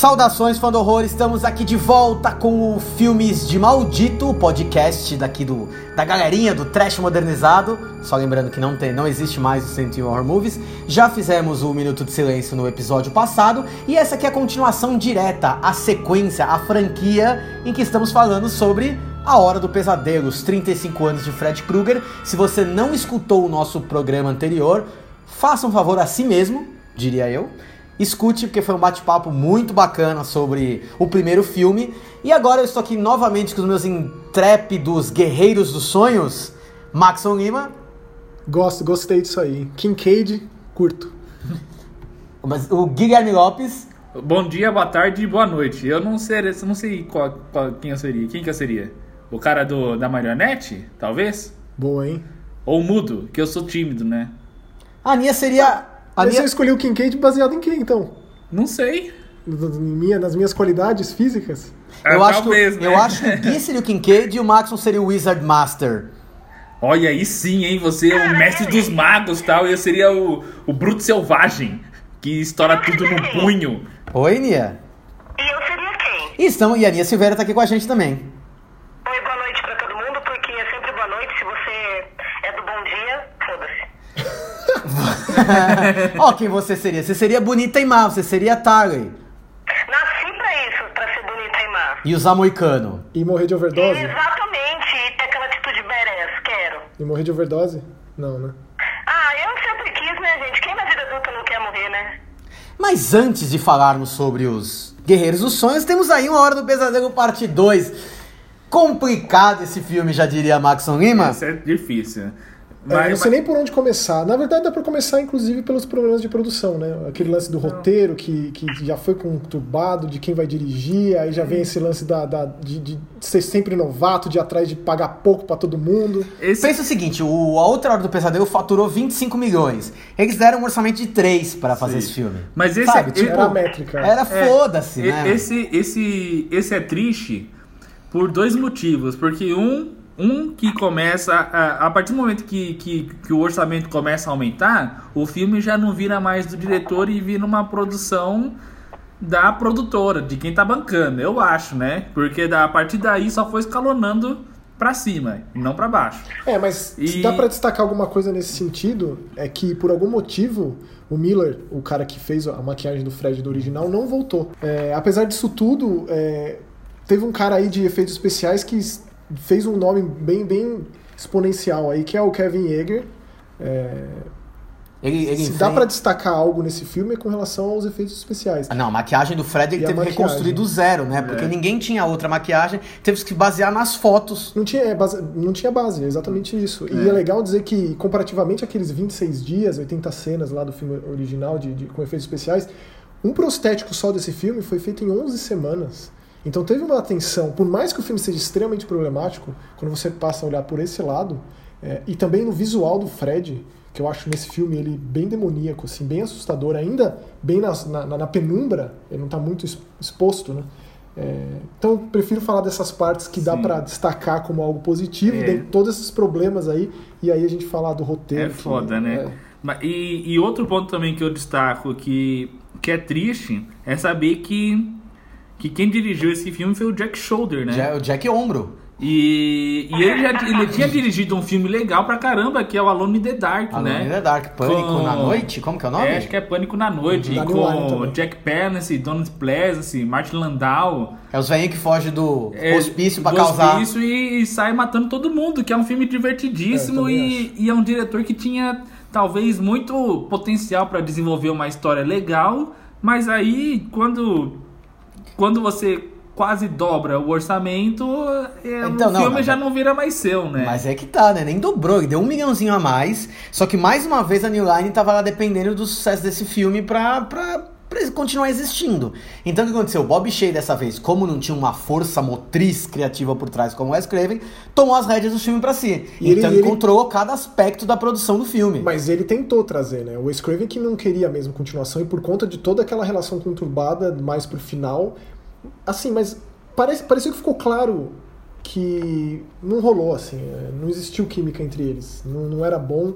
Saudações, fã do horror, estamos aqui de volta com o Filmes de Maldito, o podcast daqui do, da galerinha do Trash Modernizado. Só lembrando que não, tem, não existe mais o 101 Horror Movies. Já fizemos o Minuto de Silêncio no episódio passado, e essa aqui é a continuação direta, a sequência, a franquia em que estamos falando sobre a Hora do Pesadelo, os 35 anos de Fred Krueger. Se você não escutou o nosso programa anterior, faça um favor a si mesmo, diria eu Escute, porque foi um bate-papo muito bacana sobre o primeiro filme. E agora eu estou aqui novamente com os meus intrépidos guerreiros dos sonhos, Maxon Lima. Gosto, gostei disso aí. Kincaid, curto. Mas o Guilherme Lopes. Bom dia, boa tarde e boa noite. Eu não sei, eu não sei qual, qual, quem eu seria. Quem que eu seria? O cara do, da marionete, talvez? Boa, hein? Ou mudo, que eu sou tímido, né? A minha seria a Mas minha... você escolheu o Kincaid baseado em quem, então? Não sei. Minha, nas minhas qualidades físicas? É, eu, acho talvez, que, né? eu acho que o Gui seria o Kincaid e o Maxon seria o Wizard Master. Olha aí sim, hein? Você é o mestre dos magos tal, e eu seria o, o Bruto Selvagem, que estoura tudo no punho. Oi, Nia. E eu seria quem? E, estamos, e a Nia Silveira tá aqui com a gente também. Oi, boa noite pra todo mundo, porque é sempre boa noite. Se você é do bom dia, foda-se. Ó, quem você seria? Você seria bonita e má, você seria Tarley. Nasci pra isso, pra ser bonita e má. E usar moicano. E morrer de overdose? Exatamente, e ter aquela atitude badass, quero. E morrer de overdose? Não, né? Ah, eu sempre quis, né, gente? Quem na vida adulta não quer morrer, né? Mas antes de falarmos sobre os Guerreiros dos Sonhos, temos aí uma Hora do Pesadelo parte 2. Complicado esse filme, já diria Maxon Lima. Isso é difícil. Mas, é, não sei nem por onde começar. Na verdade, dá para começar, inclusive, pelos problemas de produção, né? Aquele lance do roteiro que, que já foi conturbado, de quem vai dirigir, aí já vem esse lance da, da de, de, ser sempre novato, de ir atrás de pagar pouco para todo mundo. Esse... Pensa o seguinte: o, a outra hora do pesadelo faturou 25 milhões. Eles deram um orçamento de 3 para fazer esse filme. Mas esse Sabe, é, tipo, era a métrica. Era é, foda-se, né? Esse, esse, esse é triste por dois motivos. Porque um um que começa, a, a partir do momento que, que, que, o orçamento começa a aumentar, o filme já não vira mais do diretor e vira uma produção da produtora, de quem tá bancando, eu acho, né? Porque da, a partir daí só foi escalonando para cima, e não para baixo. É, mas e... se dá para destacar alguma coisa nesse sentido, é que por algum motivo o Miller, o cara que fez a maquiagem do Fred do original, não voltou. É, apesar disso tudo, é, teve um cara aí de efeitos especiais que fez um nome bem, bem exponencial aí, que é o Kevin Yeager. É... Ele, ele Se dá para destacar algo nesse filme é com relação aos efeitos especiais. Ah, não, a maquiagem do Fred ele e teve que reconstruir do zero, né? Porque é. ninguém tinha outra maquiagem, teve que basear nas fotos. Não tinha, é, base, não tinha base, é exatamente isso. É. E é legal dizer que, comparativamente àqueles 26 dias, 80 cenas lá do filme original de, de com efeitos especiais, um prostético só desse filme foi feito em 11 semanas. Então teve uma atenção, por mais que o filme seja extremamente problemático, quando você passa a olhar por esse lado, é, e também no visual do Fred, que eu acho nesse filme ele bem demoníaco, assim, bem assustador, ainda bem na, na, na penumbra, ele não está muito exposto, né? É, então prefiro falar dessas partes que Sim. dá para destacar como algo positivo, é. de todos esses problemas aí, e aí a gente falar do roteiro. É foda, que, né? É... E, e outro ponto também que eu destaco que, que é triste é saber que que quem dirigiu esse filme foi o Jack Shoulder, né? o Jack Ombro. E, e ele, já, ele tinha dirigido um filme legal pra caramba, que é o Alone in the Dark, Alone né? Alone in the Dark, Pânico com... na Noite? Como que é o nome? É, acho que é Pânico na Noite. E com Jack Palance, Donald Pleasance, Martin Landau. É os velhinhos que fogem do é, hospício pra do causar... hospício e, e sai matando todo mundo, que é um filme divertidíssimo é, e, e é um diretor que tinha talvez muito potencial para desenvolver uma história legal, mas aí quando quando você quase dobra o orçamento, é, então, o não, filme não, já não vira mais seu, né? Mas é que tá, né? Nem dobrou, deu um milhãozinho a mais. Só que mais uma vez a New Line tava lá dependendo do sucesso desse filme pra, pra, pra continuar existindo. Então o que aconteceu? O Bob Shea dessa vez, como não tinha uma força motriz criativa por trás como o Wes Craven, tomou as rédeas do filme para si. E então ele, ele controlou cada aspecto da produção do filme. Mas ele tentou trazer, né? O Wes Craven que não queria mesmo continuação e por conta de toda aquela relação conturbada mais pro final, Assim, mas parece, pareceu que ficou claro que não rolou, assim, é, não existiu química entre eles, não, não era bom.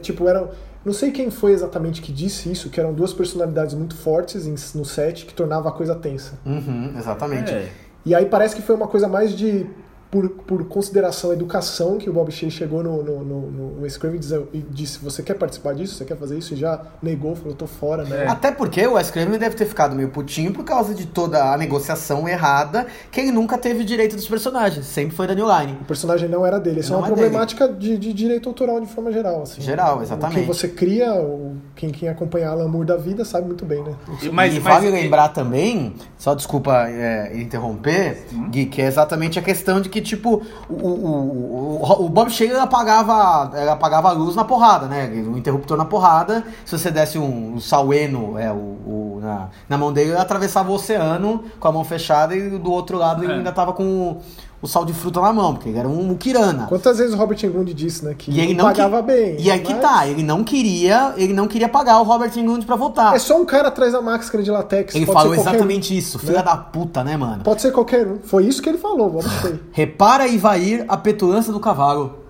Tipo, eram. Não sei quem foi exatamente que disse isso, que eram duas personalidades muito fortes em- no set que tornava a coisa tensa. Uhum, exatamente. É. E aí parece que foi uma coisa mais de. Por, por consideração educação que o Bob Shea chegou no, no, no, no e diz- e disse: Você quer participar disso? Você quer fazer isso? E já negou, falou: Tô fora, né? É. Até porque o Craven deve ter ficado meio putinho por causa de toda a negociação errada, que ele nunca teve direito dos personagens. Sempre foi da New Line. O personagem não era dele. Isso Não é uma é problemática de, de direito autoral de forma geral. Assim. Geral, exatamente. Quem você cria, o- quem, quem acompanha Alan Moore da vida sabe muito bem, né? E- Mas, e mas- vale lembrar também, só desculpa é, interromper, Gui, que é exatamente a questão de que, tipo, o, o, o, Bob Shea ele apagava, ele apagava a luz na porrada, né? O interruptor na porrada. Se você desse um, um saueno é, o, o- na, na mão dele, ele atravessava o oceano com a mão fechada e do outro lado ele É. ainda tava com o, sal de fruta na mão, porque ele era um mukirana. Quantas vezes o Robert Englund disse, né? Que E ele não pagava que- bem. E aí que mas tá, ele não queria, ele não queria pagar o Robert Englund pra voltar. É só um cara atrás da máscara de latex. Ele pode falou qualquer exatamente um, isso, né? filha da puta, né, mano? Pode ser qualquer um. Foi isso que ele falou, vamos ver. Repara Ivair a petulância do cavalo.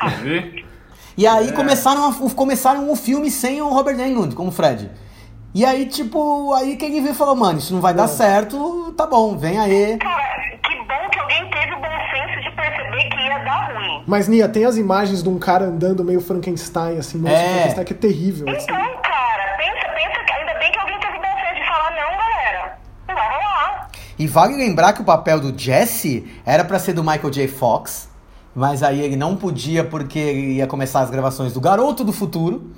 Quer ver? E aí começaram, a- começaram o filme sem o Robert Englund como Fred. E aí, tipo, aí quem viu falou, mano, isso não vai dar certo, tá bom, vem aí. Cara, que bom que alguém teve o bom senso de perceber que ia dar ruim. Mas, Nia, tem as imagens de um cara andando meio Frankenstein, assim, monstro É. Frankenstein, que é terrível. assim. Então, cara, pensa, pensa que ainda bem que alguém teve o bom senso de falar, não, galera. Não vai rolar. E vale lembrar que o papel do Jesse era pra ser do Michael J. Fox, mas aí ele não podia porque ele ia começar as gravações do Garoto do Futuro.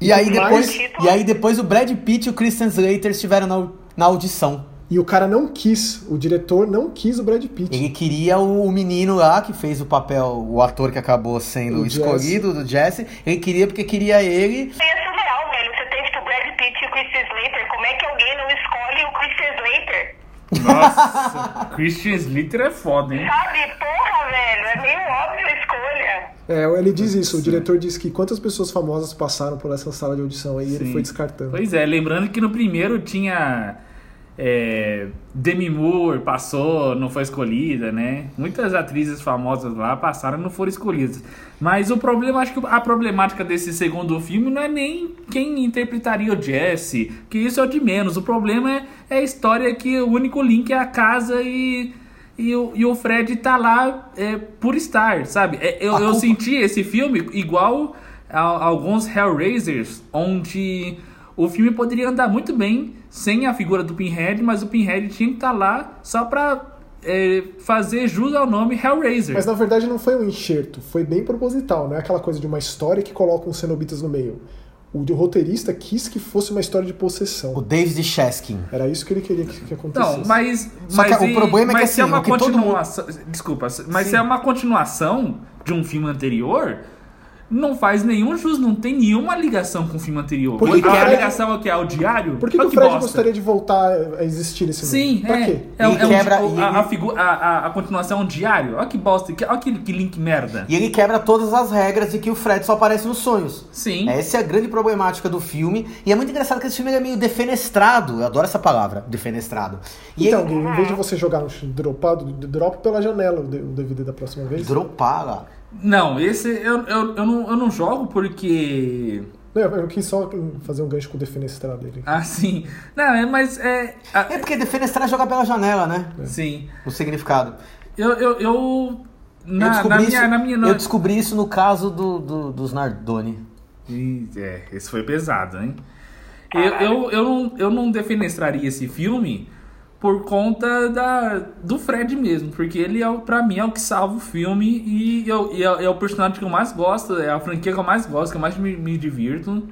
E aí, Mas- depois, e aí depois o Brad Pitt e o Christian Slater estiveram na, na audição. E o cara não quis, o diretor não quis o Brad Pitt. Ele queria o, menino lá que fez o papel, o ator que acabou sendo O escolhido, do Jesse. Ele queria porque queria ele. É surreal, velho. Você tem, tipo, o Brad Pitt e o Christian Slater. Como é que alguém não escolhe o Christian Slater? Nossa, Christian Slater é foda, hein? Sabe? Porra, velho. É meio óbvio a escolha. É, ele diz isso, o diretor diz que quantas pessoas famosas passaram por essa sala de audição aí e ele foi descartando. Pois é, lembrando que no primeiro tinha. É, Demi Moore passou, não foi escolhida, né? Muitas atrizes famosas lá passaram e não foram escolhidas. Mas o problema, acho que a problemática desse segundo filme não é nem quem interpretaria o Jesse, que isso é o de menos. O problema é, é a história que o único link é a casa e. E o, e o Fred tá lá é, por estar, sabe? É, eu, eu senti esse filme igual a, a alguns Hellraisers, onde o filme poderia andar muito bem sem a figura do Pinhead, mas o Pinhead tinha que estar lá só pra é, fazer jus ao nome Hellraiser. Mas na verdade não foi um enxerto, foi bem proposital, não é aquela coisa de uma história que coloca uns cenobitas no meio. O de roteirista quis que fosse uma história de O possessão. David Cheskin. Era isso que ele queria que, que acontecesse. Não, mas. Só que mas o e- problema é que, é assim, uma o que todo continuação. Desculpa, mas Sim. se é uma continuação de um filme anterior. Não faz nenhum jus, não tem nenhuma ligação com o filme anterior. Por que que a ligação é o que? É o diário? Por que, que o Fred bosta. gostaria de voltar a existir nesse mundo? Sim, pra é. quê? É, é um- quebra- o- e- a, a, figu- a, a- a continuação é um diário. Olha que bosta. que- Olha que, que link merda. E ele quebra todas as regras de que o Fred só aparece nos sonhos. Sim. Essa é a grande problemática do filme. E é muito engraçado que esse filme ele é meio defenestrado. Eu adoro essa palavra, defenestrado. E Então, ele... Em vez de você jogar no dropado, drop pela janela o DVD da próxima vez. Dropar lá. Não, esse eu, eu, eu, não, eu não jogo porque. Não, eu quis só fazer um gancho com o defenestrado dele. Assim. Não, é, mas é. a- É porque defenestrar é jogar pela janela, né? Sim. O significado. Eu. eu, eu eu, na, descobri na isso, minha. Na minha eu descobri isso no caso do, do- dos Nardoni. É, esse foi pesado, hein? Eu, eu, eu, não, eu não defenestraria esse filme por conta da, do Fred mesmo, porque ele, é, o- pra mim, é o que salva o filme e, eu, e é, é o personagem que eu mais gosto, é a franquia que eu mais gosto, que eu mais me, me divirto.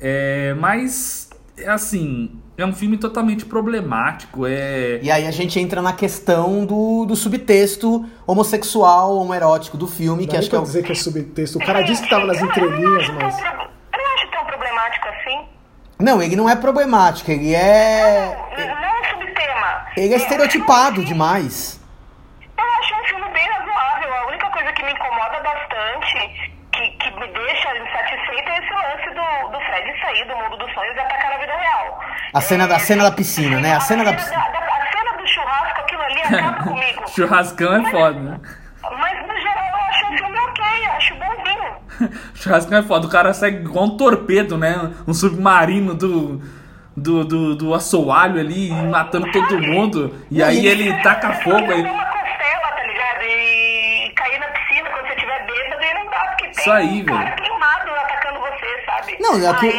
É, mas, é assim, é um filme totalmente problemático, é... E aí a gente entra na questão do, do subtexto homossexual, homoerótico do filme, Não que acho que é dizer que é subtexto. O cara disse que tava nas não- não entrelinhas, mas. Eu não acho tão problemático assim. Não, ele não é problemático, ele é. Não é um subtema. Ele é estereotipado demais. Eu acho um filme bem razoável. A única coisa que me incomoda bastante, que, que me deixa insatisfeita, é esse lance do, do Fred sair do mundo dos sonhos e atacar na vida real. A cena da- a cena da piscina, né? A cena da piscina. da- a cena do churrasco, aquilo ali acaba comigo. Churrascão é foda, né? Mas, no geral, eu acho um filme ok, eu acho bonzinho. Churrascão é foda. O cara segue igual um torpedo, né? Um submarino do. Do, do, do assoalho ali, matando todo mundo. E aí ele taca fogo aí. uma costela, tá ligado? E cair na piscina quando você tiver bêbado e não dá, porque tem Isso aí, velho. queimado atacando você, sabe? Não, é que-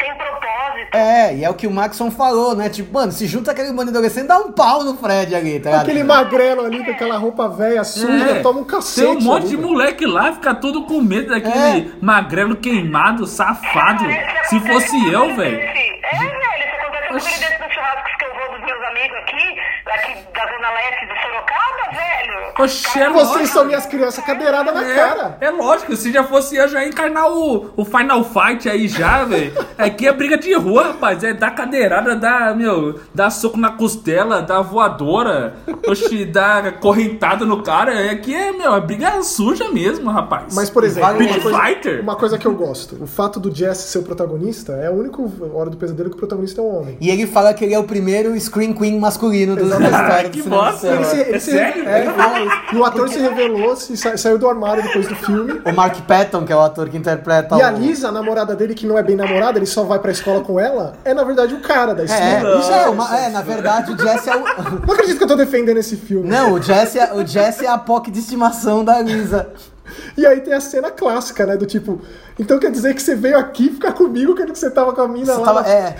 sem propósito. É, e é o que o Maxon falou, né? Tipo, mano, se junta aquele bando de adolescente, dá um pau no Fred ali, tá ligado? Aquele magrelo ali com aquela roupa velha suja, É, toma um cacete. Tem um monte ali, de moleque lá, fica todo com medo daquele É. magrelo queimado, safado. É, Se acontece fosse eu, velho. É, velho, isso acontece ele desse nos churrascos que eu vou dos meus amigos aqui, daqui da De Sorocaba, velho. Oxe, é Vocês lógico. são minhas crianças cadeirada na cara. É, é lógico, se já fosse eu, já ia encarnar o, o Final Fight aí já, velho. Aqui é briga de rua, rapaz. É dar cadeirada, dar, meu, dar soco na costela, dar voadora, oxi, dar correntada no cara. Aqui é, meu, é briga suja mesmo, rapaz. Mas, por exemplo, Vale uma coisa, Fighter? uma coisa que eu gosto: o fato do Jesse ser o protagonista é a única hora do pesadelo que o protagonista é um homem. E ele fala que ele é o primeiro Screen Queen masculino do, da história do que cinema. Ele se- ele É se- sério? é, isso. e o ator se revelou, se sa- saiu do armário depois do filme. O Mark Patton, que é o ator que interpreta E o... a Lisa, a namorada dele, que não é bem namorada, ele só vai pra escola com ela, é na verdade o cara da É, história. isso é, uma- é, na verdade o Jesse é o... Não acredito que eu tô defendendo esse filme. Não, o Jesse é, o Jesse é a POC de estimação da Lisa. E aí tem a cena clássica, né? Do tipo, então quer dizer que você veio aqui ficar comigo quando que você tava com a mina Você lá. tava, é.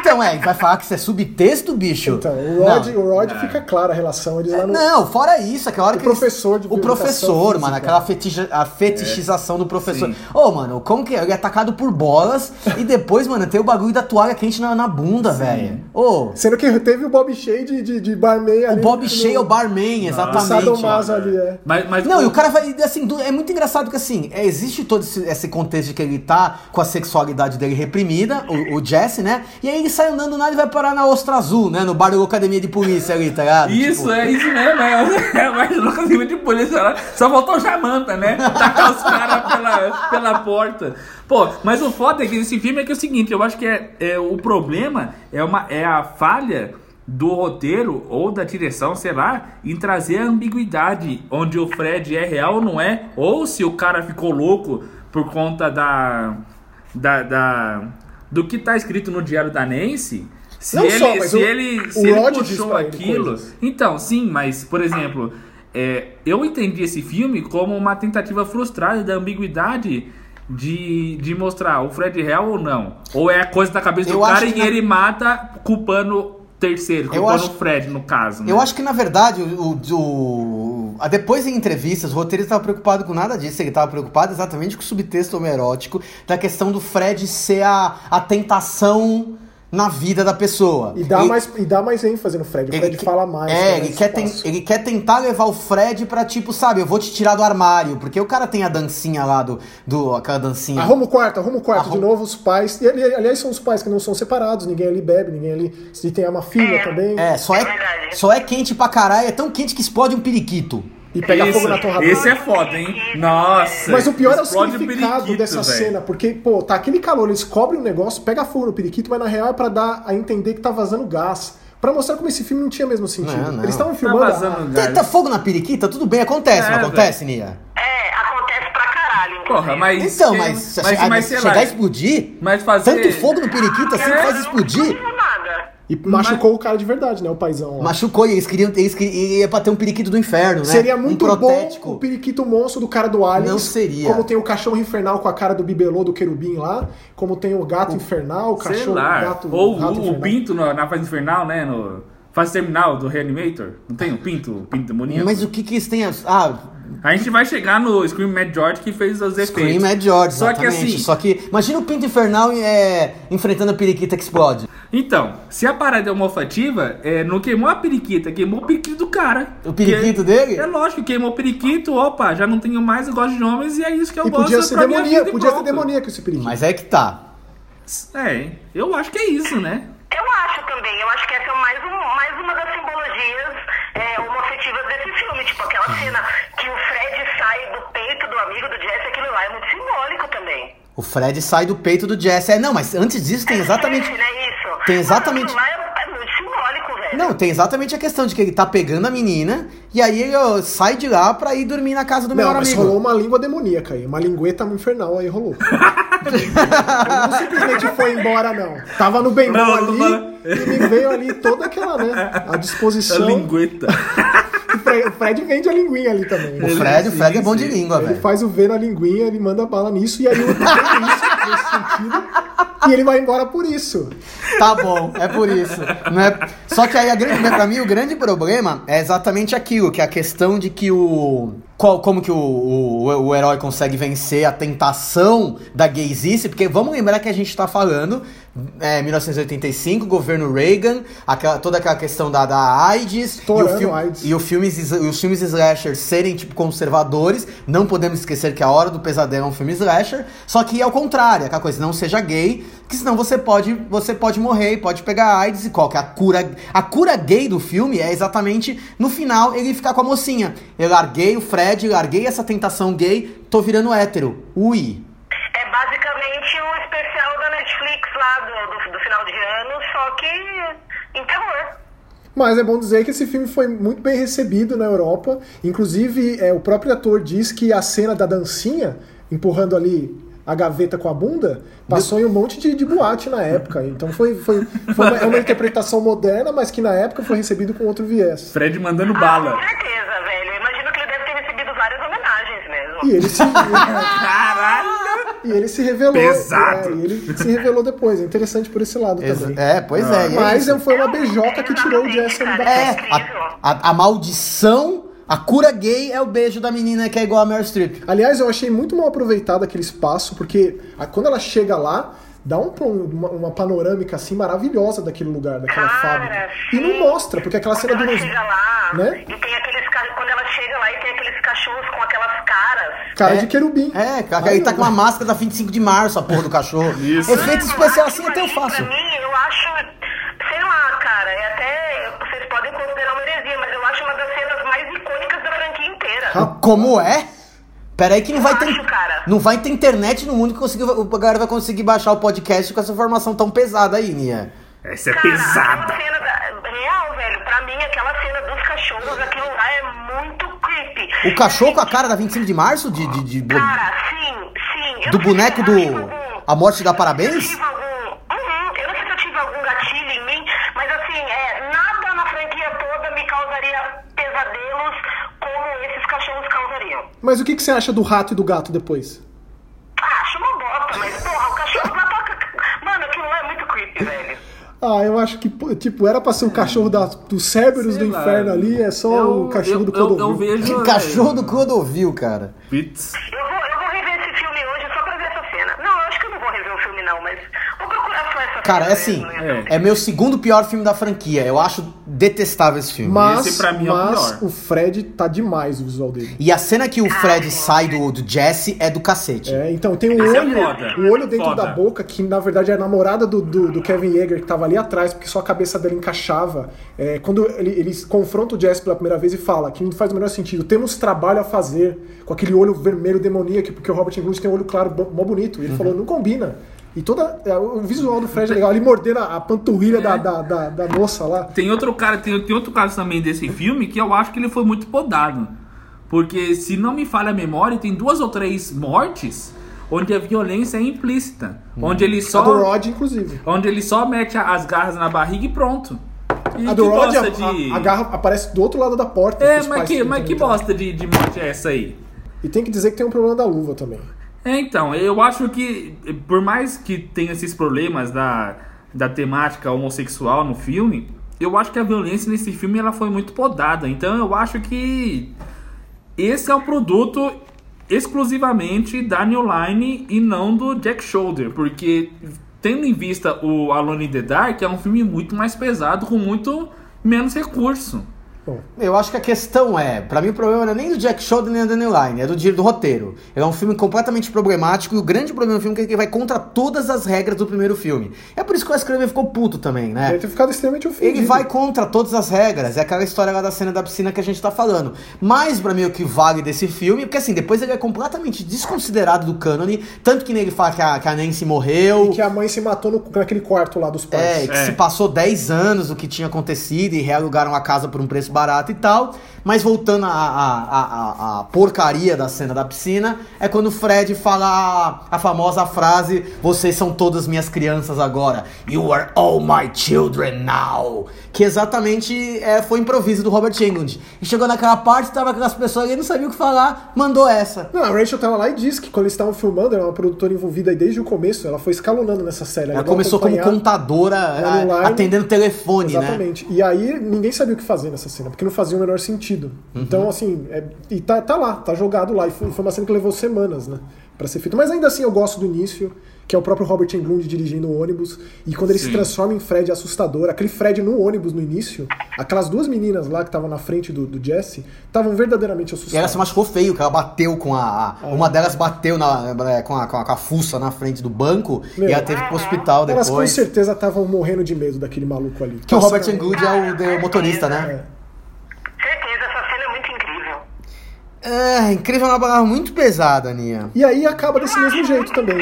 Então, é, vai falar que isso é subtexto, bicho? Então, o Rod, Não. o Rod fica clara a relação. Eles lá no. Não, fora isso, aquela hora O que eles- professor de O professor, física. mano, aquela feticha, a fetichização do professor. Ô, mano, como que é? Ele é atacado por bolas e depois, mano, tem o bagulho da toalha quente na, na bunda, velho. Ô, Sendo que teve o Bob Shea de, de, de barman o ali. Bob no- Shea é o barman, exatamente. Sadomaso ali, é. Mas, mas Não, e o cara vai. Assim, é muito engraçado que assim, é, existe todo esse, esse contexto de que ele tá com a sexualidade dele reprimida, o, o Jesse, né? E aí ele sai andando nada e vai parar na Ostra Azul, né? No bar da academia de polícia ali, tá ligado? Isso, Tipo, é isso mesmo, é, é mais louco assim, de polícia lá. Só faltou o Jamanta, né? Tacar os caras pela, pela porta. Pô, mas o foda é que esse filme é que é o seguinte, eu acho que é, é o problema é, uma, é a falha do roteiro ou da direção, sei lá, em trazer a ambiguidade onde o Fred é real ou não é, ou se o cara ficou louco por conta da. da, da do que tá escrito no diário da Nancy. Se Não ele, só, se ele, se ele puxou aquilo. coisas. Então, sim, mas, por exemplo, é, eu entendi esse filme como uma tentativa frustrada da ambiguidade de, de mostrar o Fred real ou não. Ou é a coisa da cabeça do Eu cara acho e na- ele mata culpando terceiro, culpando acho- o Fred, no caso. né? Eu acho que na verdade, o, o- depois em entrevistas, o roteiro estava preocupado com nada disso. Ele estava preocupado exatamente com o subtexto homerótico da questão do Fred ser a, a tentação na vida da pessoa. E dá, Ele- mais, e dá mais ênfase no Fred. O Fred que- fala mais. É, tem ele quer, ten- ele quer tentar levar o Fred pra, tipo, sabe, eu vou te tirar do armário. Porque o cara tem a dancinha lá do. do aquela dancinha. Arruma o quarto, arruma o quarto. Arruma- De novo, os pais. E, ali- aliás, são os pais que não são separados. Ninguém ali bebe, ninguém ali. Se tem uma filha É. também. É, só é, É só é quente pra caralho. É tão quente que explode um periquito. E pega Isso, fogo na torradeira. Esse é foda, hein? Nossa. Mas o pior é o significado periquito, dessa velho. cena, porque, pô, tá aquele calor, eles cobrem um negócio, pega fogo no periquito, mas na real é pra dar a entender que tá vazando gás. Pra mostrar como esse filme não tinha mesmo sentido. Não, não. Eles estavam Tá filmando. a- vazando gás. Tenta fogo na periquita, tudo bem, acontece, É, não acontece, Nia? É, acontece pra caralho. Porra, mas. Então, mas, mas, mas, mas sei chegar lá. a explodir, Mas fazer. tanto fogo no periquito assim que É, faz explodir. E machucou o cara de verdade, né? O paizão lá. Machucou e eles queriam, eles queriam ia pra ter um periquito do inferno, né? Seria muito um bom protético. o periquito monstro do cara do Aliens. Não seria. Como tem o cachorro infernal com a cara do bibelô do querubim lá. Como tem o gato infernal, o Sei cachorro, lá. gato, Ou rato o, o. Pinto no- na fase infernal, né? No fase terminal do Reanimator. Não tem o Pinto? O Pinto demoníaco? Mas o que que eles têm a... Ah, A gente vai chegar no Scream Mad George que fez os efeitos. Scream é George, Só que assim- Só que, imagina o Pinto Infernal é, enfrentando a periquita que explode. Então, se a parada é olfativa, é, não queimou a periquita, queimou o periquito do cara. O periquito Que- dele? É lógico, queimou o periquito, opa, já não tenho mais, eu gosto de homens e é isso que eu E gosto podia ser pra minha demoníaco, vida podia ser demoníaco esse periquito. Mas é que tá. É, eu acho que é isso, né? Eu acho também. Eu acho que essa é mais, um, mais uma das simbologias é, homoafetivas desse filme. Tipo, aquela cena que o Fred sai do peito do amigo do Jesse, aquilo lá é muito simbólico também. O Fred sai do peito do Jesse. É, não, mas antes disso tem exatamente... Jesse, né, isso? Tem exatamente- Mas é, é muito simbólico, velho. Não, tem exatamente a questão de que ele tá pegando a menina e aí ele ó, sai de lá pra ir dormir na casa do Não, melhor mas amigo. rolou uma língua demoníaca aí, uma lingueta infernal aí rolou. Ele não simplesmente foi embora, não. Tava no bem ali não. e me veio ali toda aquela, né, a A disposição. lingueta. O Fred, o vende a linguinha ali também. O né? Fred, o Fred é bom de sim. língua, Ele velho. faz o V na linguinha, ele manda bala nisso, e aí entendo isso nesse sentido, e ele vai embora por isso. Tá bom, é por isso. Não é... Só que aí, a grande, pra mim, o grande problema é exatamente aquilo, que é a questão de que o... Qual, como que o, o, o herói consegue vencer a tentação da gaysice, porque vamos lembrar que a gente tá falando é, 1985, governo Reagan, aquela, toda aquela questão da, da AIDS, e, o Estourando fil- AIDS. e o filmes, os filmes slasher serem tipo conservadores, não podemos esquecer que A Hora do Pesadelo é um filme slasher, só que é o contrário, aquela coisa, não seja gay, que senão você pode, você pode morrer, e pode pegar AIDS e qual que é a cura, a cura gay do filme é exatamente no final ele ficar com a mocinha. Eu larguei o Fred, larguei essa tentação gay, tô virando hétero. Ui. É basicamente o especial da Netflix lá do, do, do final de ano, só que em terror. Mas é bom dizer que esse filme foi muito bem recebido na Europa. Inclusive, é, o próprio ator diz que a cena da dancinha, empurrando ali a gaveta com a bunda, passou em um monte de, de boate na época. Então foi, foi, foi uma, é uma interpretação moderna, mas que na época foi recebido com outro viés. Fred mandando Com bala. certeza, velho. Eu imagino que ele deve ter recebido várias homenagens mesmo. E ele se! e ele se revelou. Pesado. é, e ele se revelou depois. É interessante por esse lado Exa- também. É, pois é. e é Mas é- foi uma beijoca que tirou o ali da É, festa. a, a, a maldição, a cura gay é o beijo da menina que é igual a Meryl Streep. Aliás, eu achei muito mal aproveitado aquele espaço, porque a- quando ela chega lá, dá um, uma, uma panorâmica assim maravilhosa daquele lugar, daquela Cara, fábrica. E não sim. mostra, porque aquela cena Quando do ela chega lá, né? e tem aqueles quando ela chega lá e tem aqueles cachorros com aquelas caras. Cara É. de querubim. É, cara, ele tá com uma máscara da 25 de março, a porra do cachorro. Isso. Efeito especial assim até eu faço. Pra mim, eu acho, sei lá, cara, é até, vocês podem considerar uma heresia, mas eu acho uma das cenas mais icônicas da franquia inteira. Ah, Como é? Pera aí que não vai ter. acho, cara. Não vai ter internet no mundo que conseguir, a galera vai conseguir baixar o podcast com essa informação tão pesada aí, Nia. Essa é Cara, pesada. aquela cena da, real, velho, pra mim, aquela cena dos cachorros, aquilo lá é muito creepy. O cachorro com a cara da 25 de março? De, de, de- do, Cara, sim, sim. Eu do boneco eu do. algum- A morte dá eu parabéns? tive algum. Uhum, eu não sei se eu tive algum gatilho em mim, mas assim, é, nada na franquia toda me causaria pesadelos como esses cachorros causariam. Mas o que, que você acha do rato e do gato depois? Ah, acho uma bosta, mas Ah, eu acho que, tipo, era pra ser o cachorro da, do Cerberus Sei do lá. inferno ali, é só Eu- o cachorro eu- do eu, eu Clodovil. vejo. Cachorro do Clodovil, cara. Pits. Eu vou, eu vou rever esse filme hoje só pra ver essa cena. Não, eu acho que eu não vou rever o filme, não, mas vou procurar só essa Cara, é assim. É. É meu segundo pior filme da franquia. Eu acho detestável esse filme. Mas, Esse pra mim é o pior. o Fred tá demais o visual dele. E a cena que o Fred sai do, do Jesse é do cacete. É, então tem um Esse é olho, foda. um olho dentro Foda. da boca, que na verdade é a namorada do, do, do Kevin Yeager, que tava ali atrás, porque só a cabeça dele encaixava. É, quando ele, ele confronta o Jesse pela primeira vez e fala que não faz o menor sentido, temos trabalho a fazer com aquele olho vermelho demoníaco, porque o Robert Englund tem um olho claro, mó bonito. E ele falou, não combina. E toda é, o visual do Fred é legal, ele mordendo a, a panturrilha da, da, da, da moça lá. Tem outro cara, tem, tem outro caso também desse filme que eu acho que ele foi muito podado. Porque, se não me falha a memória, tem duas ou três mortes onde a violência é implícita. Onde ele A só. do Rod, inclusive. Onde ele só mete a- as garras na barriga e pronto. E A do Rod, a, de. a- a garra aparece do outro lado da porta. É, mas que, mas que bosta de, de morte é essa aí? E tem que dizer que tem um problema da luva também. É, então, eu acho que, por mais que tenha esses problemas da, da temática homossexual no filme, eu acho que a violência nesse filme ela foi muito podada. Então eu acho que esse é o produto exclusivamente da New Line e não do Jack Shoulder, porque tendo em vista o Alone in the Dark, é um filme muito mais pesado, com muito menos recurso. Bom, Eu acho que a questão é, pra mim o problema não é nem do Jack Sheldon nem da Daniel Line, é do, di- do roteiro. Ele é um filme completamente problemático e o grande problema do filme é que ele vai contra todas as regras do primeiro filme. É por isso que o Wes ficou puto também, né? deve ter ficado extremamente ofendido. Ele vai contra todas as regras, é aquela história lá da cena da piscina que a gente tá falando. Mas pra mim o que vale desse filme, porque assim, depois ele é completamente desconsiderado do cânone, tanto que nele fala que a, que a Nancy morreu. E que a mãe se matou no, naquele quarto lá dos pais. É, que É. se passou 10 anos do que tinha acontecido e realugaram a casa por um preço barato e tal. Mas voltando à, à, à, à- à porcaria da cena da piscina, é quando o Fred fala a, a famosa frase: Vocês são todas minhas crianças agora. You are all my children now. Que exatamente é, foi improviso do Robert Englund. E chegou naquela parte, tava aquelas pessoas ali, não sabia o que falar, mandou essa. Não, a Rachel tava lá e disse que quando eles estavam filmando, ela é uma produtora envolvida aí desde o começo, ela foi escalonando nessa série. Ela deu começou como contadora, online. atendendo telefone, né? Exatamente. E aí ninguém sabia o que fazer nessa cena, porque não fazia o menor sentido. Uhum. Então, assim, é- e tá, tá lá, tá jogado lá. E foi, foi uma cena que levou semanas, né? Pra ser feito. Mas ainda assim eu gosto do início, que é o próprio Robert Englund dirigindo o ônibus. E quando ele se Sim. transforma em Fred assustador, aquele Fred no ônibus no início, aquelas duas meninas lá que estavam na frente do, do Jesse, estavam verdadeiramente E ela assustadas. se machucou feio, que ela bateu com a. a- Uma delas bateu na, é, com, a, com, a, com a fuça na frente do banco Meu. e ela teve que ir pro hospital Elas com depois. certeza estavam morrendo de medo daquele maluco ali. Que o Robert Nossa, Englund é o, de- o motorista, né? Certeza, essa cena é muito incrível. É, incrível é uma palavra muito pesada, Aninha. E aí acaba desse mesmo jeito também.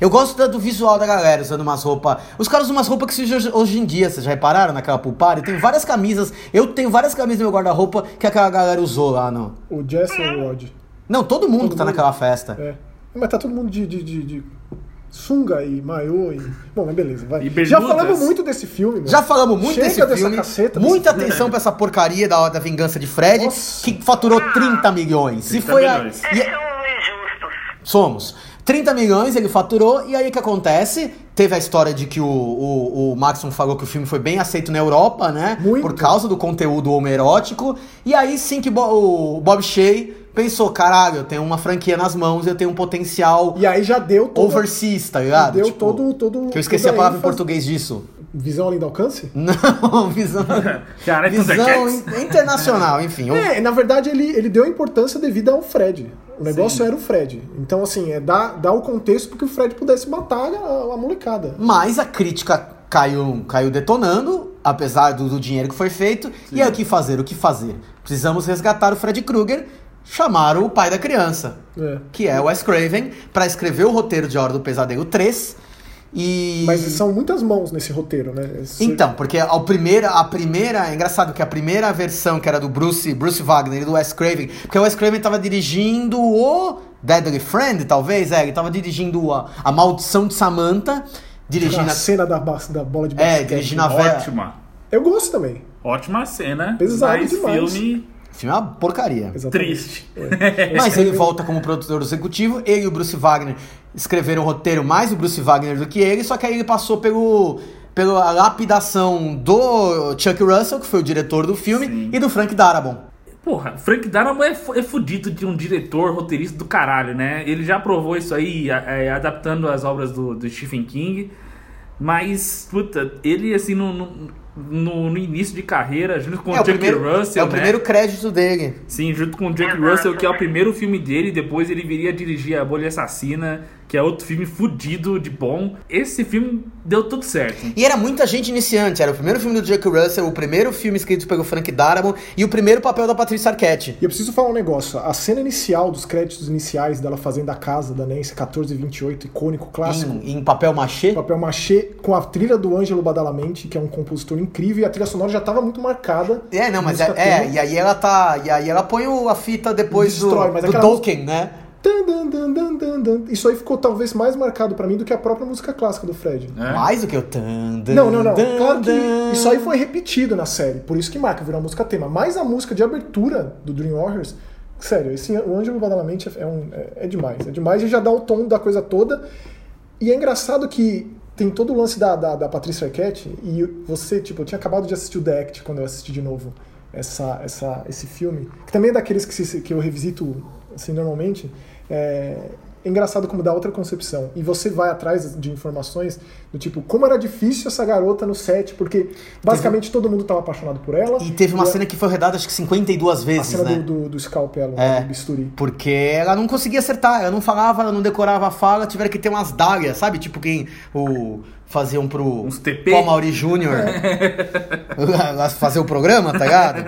Eu gosto do visual da galera usando umas roupas. Os caras usam umas roupas que se hoje, em dia, vocês já repararam naquela party? Tem várias camisas. Eu tenho várias camisas no meu guarda-roupa que aquela galera usou lá no. O Jesse ou o Rod? Não, todo mundo Todo tá mundo. naquela festa. É. Mas tá todo mundo de, de, de- de sunga e maiô e. Bom, mas beleza, vai. E Já falamos muito desse filme, meu. Já falamos muito Chega desse dessa filme. caceta Muita desse atenção pra essa porcaria da, da vingança de Fred, Nossa. que faturou 30 milhões. E 30 foi a, milhões. e- Eles são injustos. Somos. 30 milhões ele faturou, e aí o que acontece? Teve a história de que o, o, o Maxon falou que o filme foi bem aceito na Europa, né? Muito. Por causa do conteúdo homerótico. E aí sim que Bo- o Bob Shea pensou: caralho, eu tenho uma franquia nas mãos, eu tenho um potencial E aí já deu todo. overseas, tá ligado? Deu Tipo, todo, todo. Que eu esqueci a palavra em português disso. Visão além do alcance? Não, visão. Cara, visão Thundercats. in- internacional, enfim. É, na verdade ele, ele deu importância devida ao Fred. O negócio era o Fred. Então, assim, é dar, dar o contexto porque o Fred pudesse matar a, a molecada. Mas a crítica caiu, caiu detonando, apesar do, do dinheiro que foi feito. E aí o que fazer? O que fazer? Precisamos resgatar o Fred Krueger, chamaram o pai da criança, É. que é o Wes Craven, para escrever o roteiro de Hora do Pesadelo 3. E. Mas são muitas mãos nesse roteiro, né? Esse- Então, porque a primeira, a primeira, é engraçado que a primeira versão que era do Bruce, Bruce Wagner e do Wes Craven, porque o Wes Craven tava dirigindo o Deadly Friend, talvez, é, ele tava dirigindo a, a Maldição de Samantha, dirigindo a a, cena da, ba- da bola de É, basquete. dirigindo a. Ótima. Eu gosto também. Ótima cena. Pesado demais. filme O filme é uma porcaria. Exatamente. triste. Mas ele volta como produtor executivo, ele e o Bruce Wagner escreveram o roteiro mais o Bruce Wagner do que ele, só que aí ele passou pelo pela lapidação do Chuck Russell, que foi o diretor do filme, Sim. e do Frank Darabont. Porra, Frank Darabont é, é fudido de um diretor, roteirista do caralho, né? Ele já provou isso aí, é, adaptando as obras do, do Stephen King. Mas, puta, ele, assim, no, no, no- no início de carreira, junto com É o Jack primeiro, Russell, é o né? primeiro crédito dele. Sim, junto com o Jack Russell, que é o primeiro filme dele. Depois ele viria dirigir A Bolha Assassina, que é outro filme fudido de bom. Esse filme deu tudo certo. E era muita gente iniciante. Era o primeiro filme do Jack Russell, o primeiro filme escrito pelo Frank Darabont e o primeiro papel da Patrícia Arquette. E eu preciso falar um negócio. A cena inicial dos créditos iniciais dela fazendo a casa da Nancy 1428, icônico, clássico. Em, em papel machê. Papel machê com a trilha do Ângelo Badalamenti, que é um compositor incrível, e a trilha sonora já estava muito marcada. É, não, mas é, é, e aí ela tá. E aí ela põe o- a fita depois Destrói, do, mas do aquela Tolkien, né? Tan, dan, dan, dan, dan, dan. Isso aí ficou talvez mais marcado pra mim do que a própria música clássica do Fred. né? Mais do que o tan, dan, Não, não, não. dan, Claro que dan. isso aí foi repetido na série, por isso que marca, virou a música tema. Mas a música de abertura do Dream Warriors, sério, esse, o Ângelo Badalamenti é, um, é, é demais. É demais e já dá o tom da coisa toda. E é engraçado que tem todo o lance da, da, da Patrícia Arquette e você, tipo, eu tinha acabado de assistir o The Act quando eu assisti de novo essa, essa, esse filme, que também é daqueles que, se- que eu revisito assim, normalmente. É, é engraçado como dá outra concepção. E você vai atrás de informações do tipo, como era difícil essa garota no set, porque basicamente todo mundo estava apaixonado por ela. E teve uma a- cena que foi rodada acho que 52 A vezes, cena né? do, do, do scalpel, É. do bisturi. Porque ela não conseguia acertar, ela não falava, ela não decorava a fala, tiveram que ter umas dálias, sabe? Tipo quem o faziam pro Uns TP? Paul Mauri Júnior fazer o programa, tá ligado?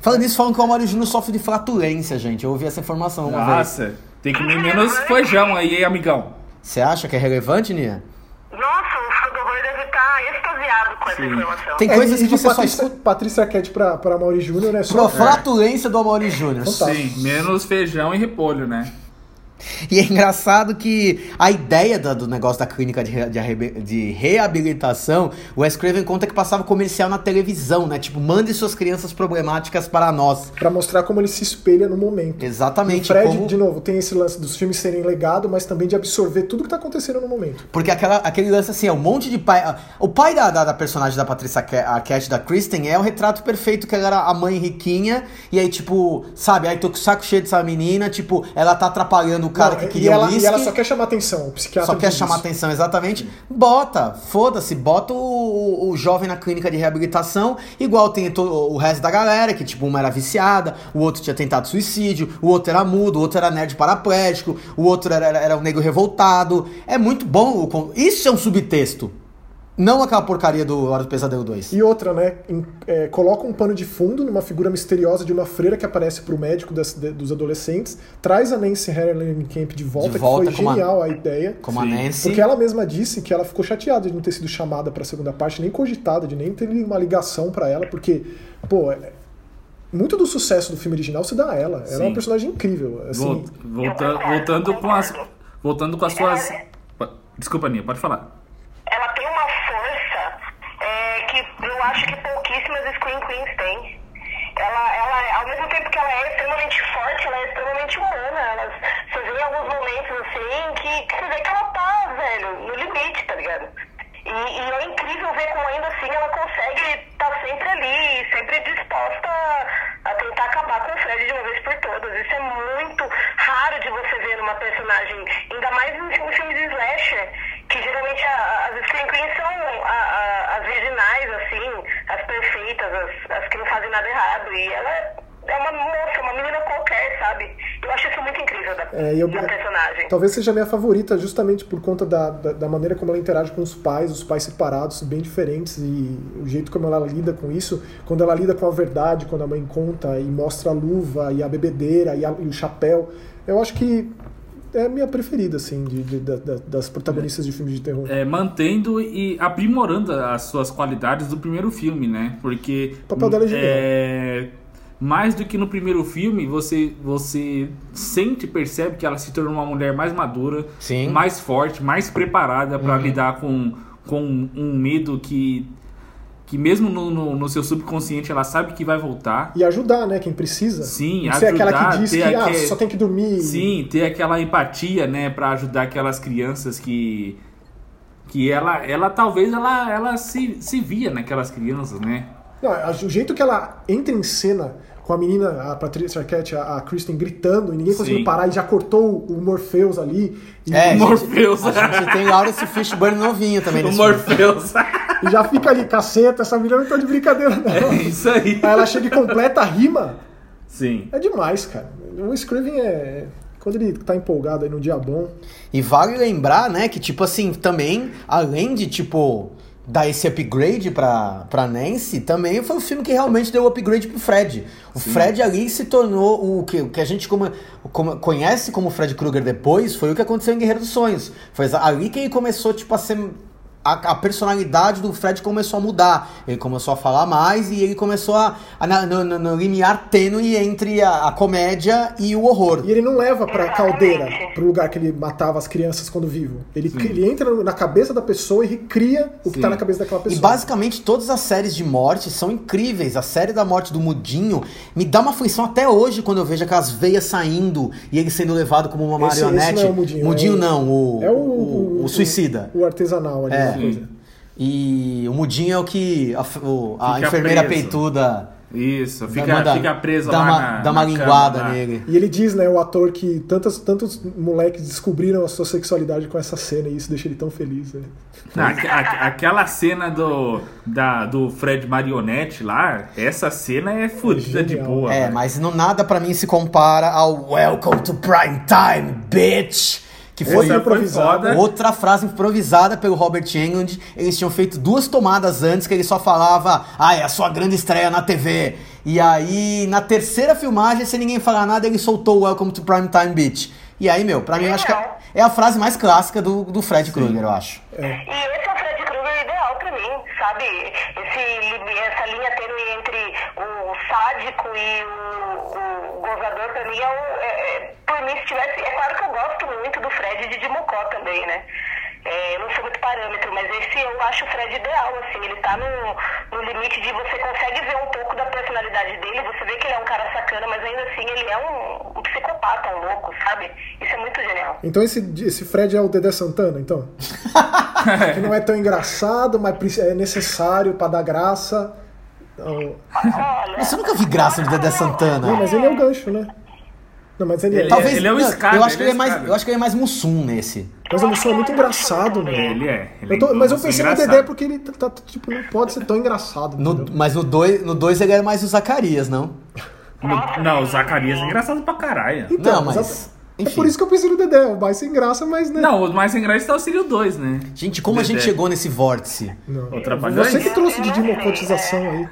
Falando nisso, falam que o Mauri Júnior sofre de flatulência, gente. Eu ouvi essa informação uma vez. Nossa, tem que comer menos feijão aí, hein, amigão. Você acha que é relevante, Nia? Nossa, o fã do horror deve estar extasiado com essa Sim. informação. Tem É, coisas e que você só Patrícia, escuta. Patrícia Arquette pra, pra Mauri Júnior é Pro só. flatulência do Amaury Júnior. Sim, menos feijão e repolho, né? E é engraçado que a ideia do negócio da clínica de, de de reabilitação, o Wes Craven conta que passava comercial na televisão, né? Tipo, mande suas crianças problemáticas para nós. Pra mostrar como ele se espelha no momento. Exatamente. o Fred, como- de novo, tem esse lance dos filmes serem legado, mas também de absorver tudo que tá acontecendo no momento. Porque aquela, aquele lance assim, é um monte de pai. ah, O pai da, da, da personagem da Patrícia Ca- Arquette, da Kristen, é o retrato perfeito que ela era a mãe riquinha. E aí, tipo, sabe, aí tô com o saco cheio dessa menina, tipo, ela tá atrapalhando o cara Não, que e, queria ela, o e whisky. ela só quer chamar atenção, o psiquiatra. Só quer chamar isso. atenção, exatamente. Bota, foda-se, bota o, o- jovem na clínica de reabilitação, igual tem o resto da galera, que tipo, uma era viciada, o outro tinha tentado suicídio, o outro era mudo, o outro era nerd paraplégico, o outro era, era, era um negro revoltado. É muito bom. Isso é um subtexto. Não aquela porcaria do Hora do Pesadelo 2. E outra, né? em- é, coloca um pano de fundo numa figura misteriosa de uma freira que aparece pro médico das- de- dos adolescentes, traz a Nancy Camp de volta, De volta que foi como a- genial a ideia. Como a. Nancy. Porque ela mesma disse que ela ficou chateada de não ter sido chamada pra segunda parte, nem cogitada, de nem ter uma ligação pra ela, porque, pô, é- muito do sucesso do filme original se dá a ela. Ela é Sim. uma personagem incrível. Assim, Vol- volta- voltando com as. Voltando com as suas. Desculpa, Nia, pode falar. ela tem uma força é, que eu acho que Screen Queens têm. Ela, ela, ao mesmo tempo que ela é extremamente forte, ela é extremamente humana. Ela, você vê alguns momentos assim que, que você vê que ela tá, velho, no limite, tá ligado? E, e é incrível ver como ainda assim ela consegue estar sempre ali, sempre disposta a, a tentar acabar com o Fred de uma vez por todas. Isso é muito raro de você ver numa personagem, ainda mais em, em filmes de slasher, geralmente a- as Scream Queens são a- a- as virginais, assim, as perfeitas, as, as que não fazem nada errado. E ela é uma moça, uma menina qualquer, sabe? Eu acho isso muito incrível da, É, eu- da personagem. Talvez seja a minha favorita justamente por conta da, da, da maneira como ela interage com os pais, os pais separados, bem diferentes, e o jeito como ela lida com isso, quando ela lida com a verdade, quando a mãe conta e mostra a luva e a bebedeira e, a- e o chapéu. Eu acho que é a minha preferida, assim, de, de- da- das protagonistas de filmes de terror. É, mantendo e aprimorando as suas qualidades do primeiro filme, né? Porque. O papel dela é genial. é, mais do que no primeiro filme, você, você sente e percebe que ela se tornou uma mulher mais madura, Sim. mais forte, mais preparada para lidar com, com um medo que, que mesmo no, no, no seu subconsciente ela sabe que vai voltar. E ajudar, né, quem precisa. Sim, Não ser aquela ajudar, que diz que ter ah, só tem que dormir. Sim, ter aquela empatia, né, para ajudar aquelas crianças que que ela ela talvez ela ela se, se via naquelas crianças, né? Não, o jeito que ela entra em cena com a menina, a Patrícia Arquette, a, a Kristen gritando e ninguém Sim. conseguindo parar e já cortou o Morpheus ali. E, É, O gente, Morpheus. A gente tem Lawrence Fishburne novinho também o filme. E já fica ali, caceta, essa menina não tá de brincadeira, não. é isso aí. Aí ela chega e completa a rima. Sim. É demais, cara. O Scriven é. Quando ele tá empolgado aí no dia bom. E vale lembrar, né, que tipo assim, também, além de tipo dar esse upgrade pra, pra Nancy, também foi o filme que realmente deu o upgrade pro Fred. O Fred ali se tornou o que, o que a gente como, como- conhece como Fred Krueger depois, foi o que aconteceu em Guerreiro dos Sonhos. Foi ali que ele começou, tipo, a ser. A, a personalidade do Fred começou a mudar. Ele começou a falar mais e ele começou a. a na- no, no- no limiar tênue entre a, a comédia e o horror. E ele não leva pra caldeira, pro lugar que ele matava as crianças quando vivo. Ele, ele entra na cabeça da pessoa e recria o que Sim. tá na cabeça daquela E pessoa. basicamente todas as séries de morte são incríveis. A série da morte do Mudinho me dá uma aflição até hoje quando eu vejo aquelas veias saindo e ele sendo levado como uma Esse- esse marionete. não é o Mudinho, é o- não, o, É o, o, o suicida. O, artesanal ali. É. coisa. E o Mudinho é o que a, o- a enfermeira preso. peituda Isso, fica, Manda- fica preso dá lá uma, na dá uma na linguada cama, nele. E ele diz, né, o ator, que tantos, tantos moleques descobriram a sua sexualidade com essa cena e isso deixa ele tão feliz. Né? Aque- aquela cena do, da, do Fred Marionette lá, essa cena é fodida de Genial. boa. É, velho. mas não, nada pra mim se compara ao Welcome to Prime Time, bitch! Que foi Essa é improvisada. outra frase improvisada pelo Robert Englund. Eles tinham feito duas tomadas antes que ele só falava, ah, é a sua grande estreia na TV. E aí, na terceira filmagem, sem ninguém falar nada, ele soltou o Welcome to Prime Time, bitch. E aí, meu, pra mim, eu acho que é, é a frase mais clássica do, do Fred Krueger, eu acho. E é o Fred Krueger ideal pra mim, sabe? Esse, essa linha tênue entre o sádico e o, o gozador, pra mim, é, o, é- é- por mim, se tivesse... É claro que eu gosto muito do Fred de Dimocó também, né? É, eu não sou muito parâmetro, mas esse eu acho o Fred ideal, assim, ele tá no, no limite de você consegue ver um pouco da personalidade dele, você vê que ele é um cara sacana, mas ainda assim ele é um, um psicopata, um louco, sabe? Isso é muito genial. Então esse, esse Fred é o Dedé Santana, então? que não é tão engraçado, mas é necessário pra dar graça. Então, Mas eu nunca vi graça no Dedé Santana. Não, mas ele é o gancho, né? Não, mas ele, Ele é. Talvez, ele é o Scar, eu acho que ele ele é é mais, eu acho que ele é mais Mussum nesse. Mas o Mussum é muito engraçado, né? Ele é. Ele Eu tô- é mas eu pensei no engraçado. Dedé porque ele tá, tá, tipo, não pode ser tão engraçado. No- mas no 2 no dois ele era mais o Zacarias, não? No- Não, o Zacarias é engraçado pra caralho. Então, não, mas. É Enfim. por isso que eu pensei no Dedé, o mais sem graça, mas né? Não, o mais sem graça tá o Sírio 2, né? Gente, como a gente Dedé. chegou nesse vórtice? Não. Você que trouxe de democratização aí.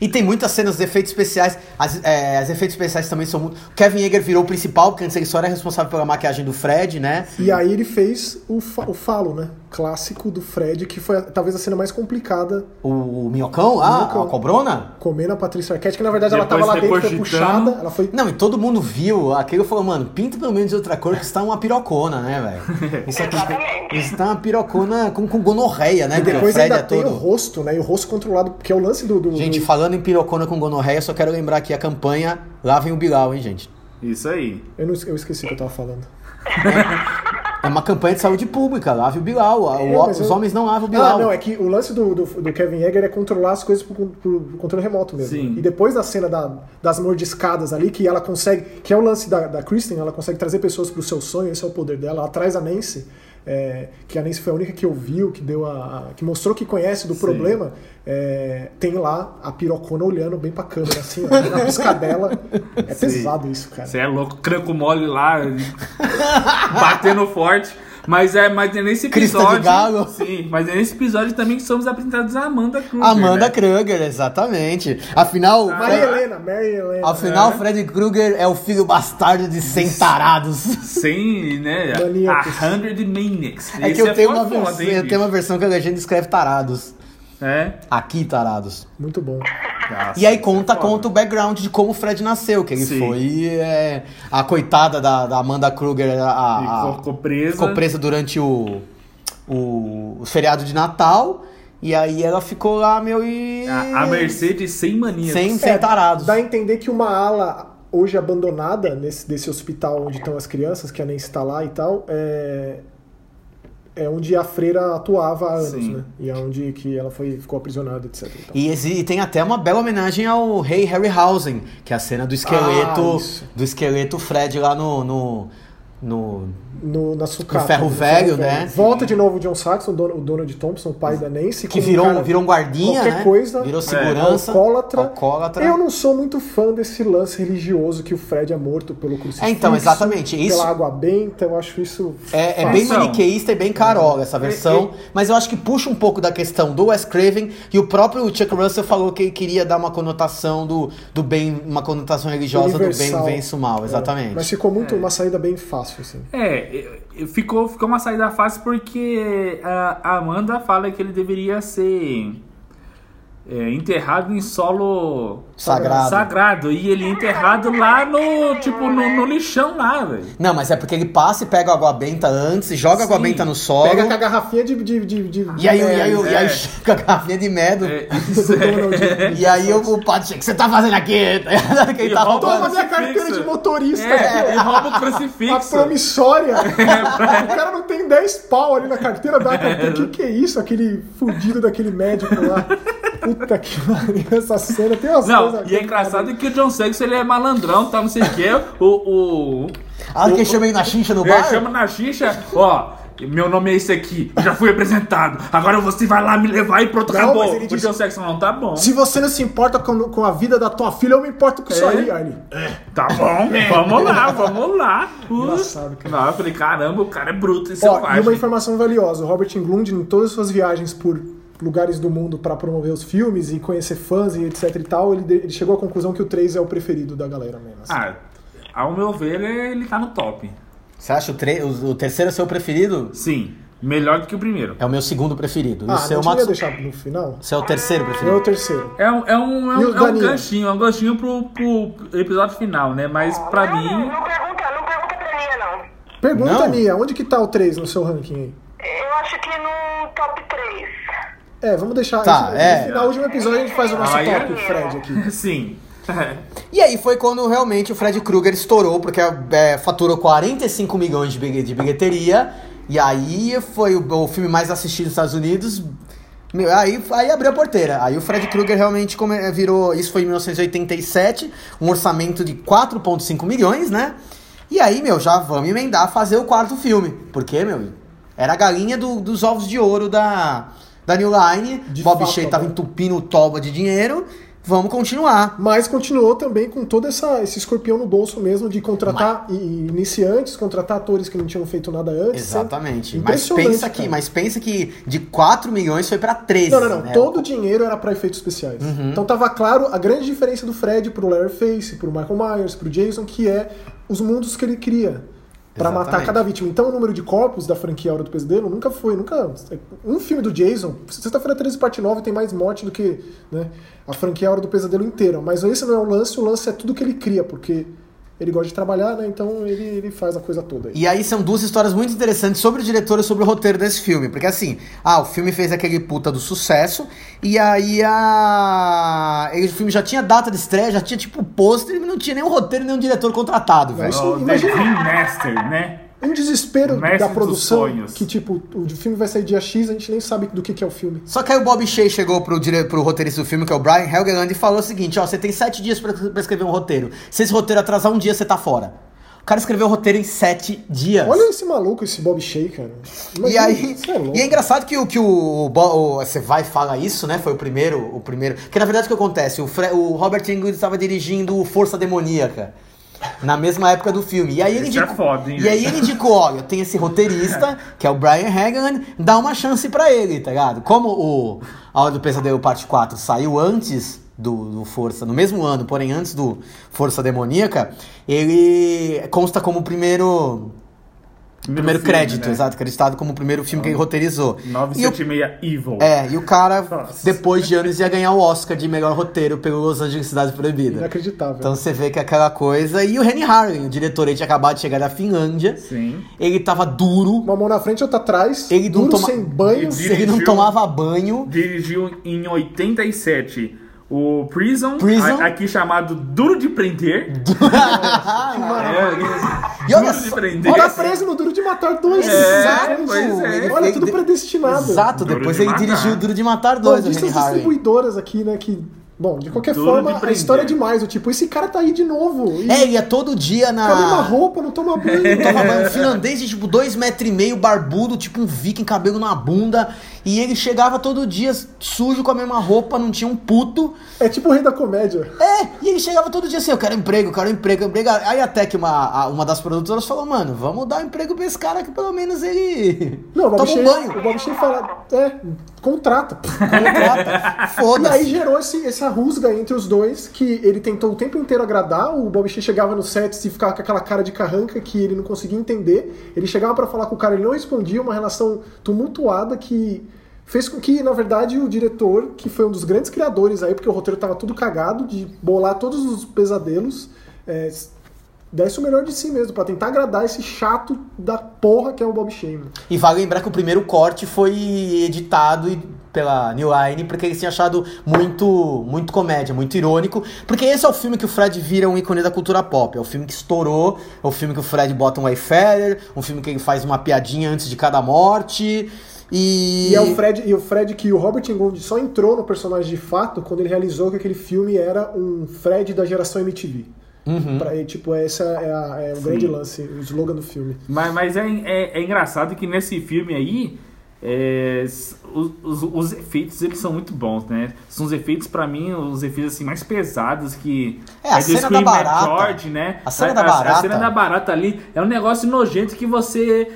E tem muitas cenas de efeitos especiais. As, é, as efeitos especiais também são muito. O Kevin Yeager virou o principal, porque antes ele só era responsável pela maquiagem do Fred, né? E aí ele fez o, fa o falo, né? Clássico do Fred, que foi talvez a cena mais complicada. O, o minhocão, ah, Minhocão. a cobrona. Comendo a Patrícia Arquette, que na verdade ela Depois tava lá dentro, foi puxada. Ela foi. Não, e todo mundo viu aquilo e falou, mano, pinta pelo menos de outra cor, que isso tá uma pirocona, né, velho? Isso aqui Exatamente. isso tá uma pirocona com, com gonorreia, né? E depois o Fred ainda é tem o todo. rosto, né? E o rosto controlado, porque é o lance do. do Gente, do- falando em pirocona com gonorreia, só quero lembrar aqui a campanha Lavem o Bilal, hein, gente? Isso aí. Eu, não, eu esqueci o que eu tava falando. É uma campanha de saúde pública, lave o Bilal. O- É, mas os eu- homens não lavam o Bilal. Ah, não, é que o lance do, do, do Kevin Yeager é controlar as coisas por, por controle remoto mesmo. Sim. E depois da cena da- das mordiscadas ali, que ela consegue. Que é o lance da, da Kristen, ela consegue trazer pessoas pro seu sonho, esse é o poder dela. Ela traz a Nancy, é, que a Nancy foi a única que ouviu, que deu a. a- que mostrou que conhece do problema. é, tem lá a pirocona olhando bem pra câmera, assim, ó, na piscadela. É pesado isso, cara. Você é louco, cranco mole lá, batendo forte. Mas é, mas é nesse Crista de episódio. galo. Sim, mas é nesse episódio também que somos apresentados a Amanda Kruger. Amanda né? Kruger, exatamente. Afinal, Maria Fred- Helena, Mary Helena. afinal Fred Krueger é o filho bastardo de 100 tarados. Sem, né? Maníacos. A Hundred Maniacs. É que eu tenho, uma foda, versão, hein, eu tenho uma versão que a legenda escreve tarados. É. Aqui, tarados. Muito bom. Nossa, E aí conta, é conta o background de como o Fred nasceu, que ele Sim. foi é, a coitada da, da Amanda Kruger, a, a- Ficou- presa. ficou presa durante o, o, o feriado de Natal, e aí ela ficou lá, meu, e... A, a mercê de 100 maníacos. Sem, sem tarados. É, Dá a entender que uma ala hoje abandonada nesse desse hospital onde estão as crianças, que a Nancy está lá e tal, é, é onde a freira atuava há anos, Sim. né? E é onde que ela foi, ficou aprisionada, etc. e tal. E, e tem até uma bela homenagem ao rei Harryhausen, que é a cena do esqueleto, Ah, do esqueleto Fred lá no, no, no No, na sucata. No ferro no velho, né? Volta de novo o John Saxon, o Dono- o Donald Thompson, o pai da Nancy. que virou, cara- virou um guardinha, qualquer né? coisa, virou é, segurança, alcoólatra. alcoólatra. Eu não sou muito fã desse lance religioso que o Fred é morto pelo crucifixo. É, então, exatamente, isso- Pela água benta, eu acho isso. É, é bem maniqueísta e bem carola essa versão, mas eu acho que puxa um pouco da questão do Wes Craven e o próprio Chuck Russell falou que ele queria dar uma conotação do, do bem, uma conotação religiosa Universal. do bem vence o mal, É, exatamente. mas ficou muito uma saída bem fácil, assim. É, ficou, ficou uma saída fácil porque a Amanda fala que ele deveria ser é, enterrado em solo Sagrado. sagrado. E ele é enterrado lá no, tipo, no, no lixão lá, velho. Não, mas é porque ele passa e pega a água benta antes, joga a água benta no solo. Pega com a garrafinha de. de, de, de E aí, e aí, de- e aí É. chega a garrafinha de medo. É, é. E aí o, o padre chega, o que você tá fazendo aqui? que ele E tá rouba roubando. Toma minha carteira de motorista. É, ele rouba o A crucifixo. promissória. o cara não tem 10 pau ali na carteira da carteira. O que, que é isso? Aquele fudido daquele médico lá. Puta que pariu, essa cena tem umas Não, coisas. e é engraçado que o John Sexton ele é malandrão, tá? Não sei o que. O. o Ah, o- que chama ele na chincha no É, bar? chama na xixa, ó. Meu nome é esse aqui, já fui apresentado. Agora você vai lá me levar e pronto, Não, acabou. mas ele O John Sexton não tá bom. Se você não se importa com, com a vida da tua filha, eu me importo com isso É? aí, Arlie. Tá bom, vamos lá, vamos lá. Engraçado, cara. Não, eu falei, caramba, o cara é bruto e Ó, e uma informação valiosa: o Robert Englund, em todas as suas viagens por lugares do mundo para promover os filmes e conhecer fãs e etc e tal, ele, ele chegou à conclusão que o 3 é o preferido da galera mesmo. assim. Ah, ao meu ver, ele tá no top. Você acha o, tre- o, o terceiro é seu preferido? Sim, melhor do que o primeiro. É o meu segundo preferido. Ah, o seu, não tinha Matsu... deixar no final? Seu é o terceiro É o preferido? terceiro. É um, é um, é um, é um ganchinho, é um ganchinho pro, pro episódio final, né? Mas pra não, mim. Não, pergunta, não pergunta pra mim, não. Pergunta, Não? Nia, onde que tá o 3 no seu ranking aí? Eu acho que no top 3. É, vamos deixar. Tá, no é. final, no último episódio, a gente faz o nosso é- top, Fred, aqui. Sim. E aí foi quando realmente o Fred Krueger estourou, porque é, faturou 45 milhões de, de bilheteria. E aí foi o, o filme mais assistido nos Estados Unidos. Meu, aí, aí abriu a porteira. Aí o Fred Krueger realmente come- virou. Isso foi em 1987, um orçamento de 4,5 milhões, né? E aí, meu, já vamos emendar fazer o quarto filme. Porque, meu, era a galinha do- dos ovos de ouro da, da New Line. De Bob fato, Shea tava né? entupindo o toba de dinheiro. Vamos continuar. Mas continuou também com todo essa, esse escorpião no bolso mesmo de contratar i- iniciantes, contratar atores que não tinham feito nada antes. Exatamente. Sempre- Mas pensa que, cara. mas pensa que de 4 milhões foi pra 13. Não, não, não. né? Todo o dinheiro era pra efeitos especiais. Uhum. Então tava claro a grande diferença do Fred pro Leatherface, pro Michael Myers, pro Jason, que é os mundos que ele cria. Pra matar cada vítima. Então o número de corpos da franquia Hora do Pesadelo nunca foi, nunca. Um filme do Jason, sexta-feira 13, parte 9, tem mais morte do que né, a franquia Hora do Pesadelo inteira. Mas esse não é o lance, o lance é tudo que ele cria, porque ele gosta de trabalhar, né? Então ele, ele faz a coisa toda aí. E aí são duas histórias muito interessantes sobre o diretor e sobre o roteiro desse filme. Porque assim, ah, o filme fez aquele puta do sucesso. E aí a. ele- O filme já tinha data de estreia, já tinha tipo pôster, e não tinha nem um roteiro, nem um diretor contratado, velho. Isso, O The imagina- Dream Master, né? Um desespero da produção, que tipo, o filme vai sair dia X, a gente nem sabe do que, que é o filme. Só que aí o Bob Shea chegou pro, dire... pro roteirista do filme, que é o Brian Helgeland, e falou o seguinte: ó, você tem sete dias pra, pra escrever um roteiro. Se esse roteiro atrasar um dia, você tá fora. O cara escreveu o roteiro em sete dias. Olha esse maluco, esse Bob Shea, cara. E Imagina, aí, isso é louco. e é engraçado que o que o, o- você vai e fala isso, né? Foi o primeiro, o primeiro. Que na verdade o que acontece? O, Fre- o Robert Englund estava dirigindo Força Demoníaca. Na mesma época do filme. E aí ele Esse é indicou. foda, hein, e aí ele indicou, olha, tem esse roteirista, que é o Brian Hagan, dá uma chance pra ele, tá ligado? Como o A Hora do Pesadelo Parte 4 saiu antes do, do Força, no mesmo ano, porém antes do Força Demoníaca, ele consta como o primeiro. Primeiro filme, crédito, né? exato, acreditado como o primeiro filme que ele roteirizou. E o, 976 Evil. é, e o cara, Nossa. depois de anos, ia ganhar o Oscar de melhor roteiro pelo Los Angeles Cidade Proibida. Inacreditável. Então você vê que é aquela coisa. E o Henry Harlin, o diretor, ele tinha acabado de chegar da Finlândia. Sim. Ele tava duro. Uma mão na frente, outra atrás. Ele não duro, toma- sem banho. Ele Ele não Dirigiu- tomava banho. Dirigiu em 87 o Prison, Prison. a- aqui chamado Duro de Prender. É, E olha Duro de Prender. Tá preso no Duro de Matar dois. É, Exato. é. Olha, tudo predestinado. Exato, Duro depois de ele Matar. dirigiu Duro de Matar Bom, 2, o disse Henry as distribuidoras aqui, né, que... Bom, de qualquer Duro forma, de a história é demais. O tipo, esse cara tá aí de novo. E É, ele ia todo dia na. com a mesma roupa, não toma banho. Tava banho, um finlandês de tipo dois metros e meio, barbudo, tipo um viking, cabelo na bunda. E ele chegava todo dia sujo com a mesma roupa, não tinha um puto. É tipo o rei da comédia. É, e ele chegava todo dia assim, eu quero emprego, eu quero emprego, emprego. Aí até que uma, uma das produtoras falou, mano, vamos dar emprego pra esse cara que pelo menos ele Não, o Bob, toma um banho. o Bob Shea fala, é, contrata. Contrata. E aí Foda-se. gerou esse, essa rusga entre os dois, que ele tentou o tempo inteiro agradar, o Bob Shea chegava no set e ficava com aquela cara de carranca que ele não conseguia entender. Ele chegava pra falar com o cara, ele não respondia, uma relação tumultuada que fez com que, na verdade, o diretor, que foi um dos grandes criadores aí, porque o roteiro tava tudo cagado, de bolar todos os pesadelos, é, desse o melhor de si mesmo, pra tentar agradar esse chato da porra que é o Bob Shea. mano. E vale lembrar que o primeiro corte foi editado e pela New Line, porque eles tinham achado muito, muito comédia, muito irônico. Porque esse é o filme que o Fred vira um ícone da cultura pop. É o filme que estourou, é o filme que o Fred bota um Wayfarer, um filme que ele faz uma piadinha antes de cada morte. E... E é o Fred, e o Fred que o Robert Englund só entrou no personagem de fato quando ele realizou que aquele filme era um Fred da geração MTV. Uhum. Pra, e, tipo, essa é, a- é o Sim. grande lance, o slogan do filme. Mas, mas é, é, é engraçado que nesse filme aí, é, os, os, os efeitos eles são muito bons, né? São os efeitos, pra mim, os efeitos assim, mais pesados que. É, a cena Scream da barata. George, né? A cena da barata. A cena da barata ali é um negócio nojento que você.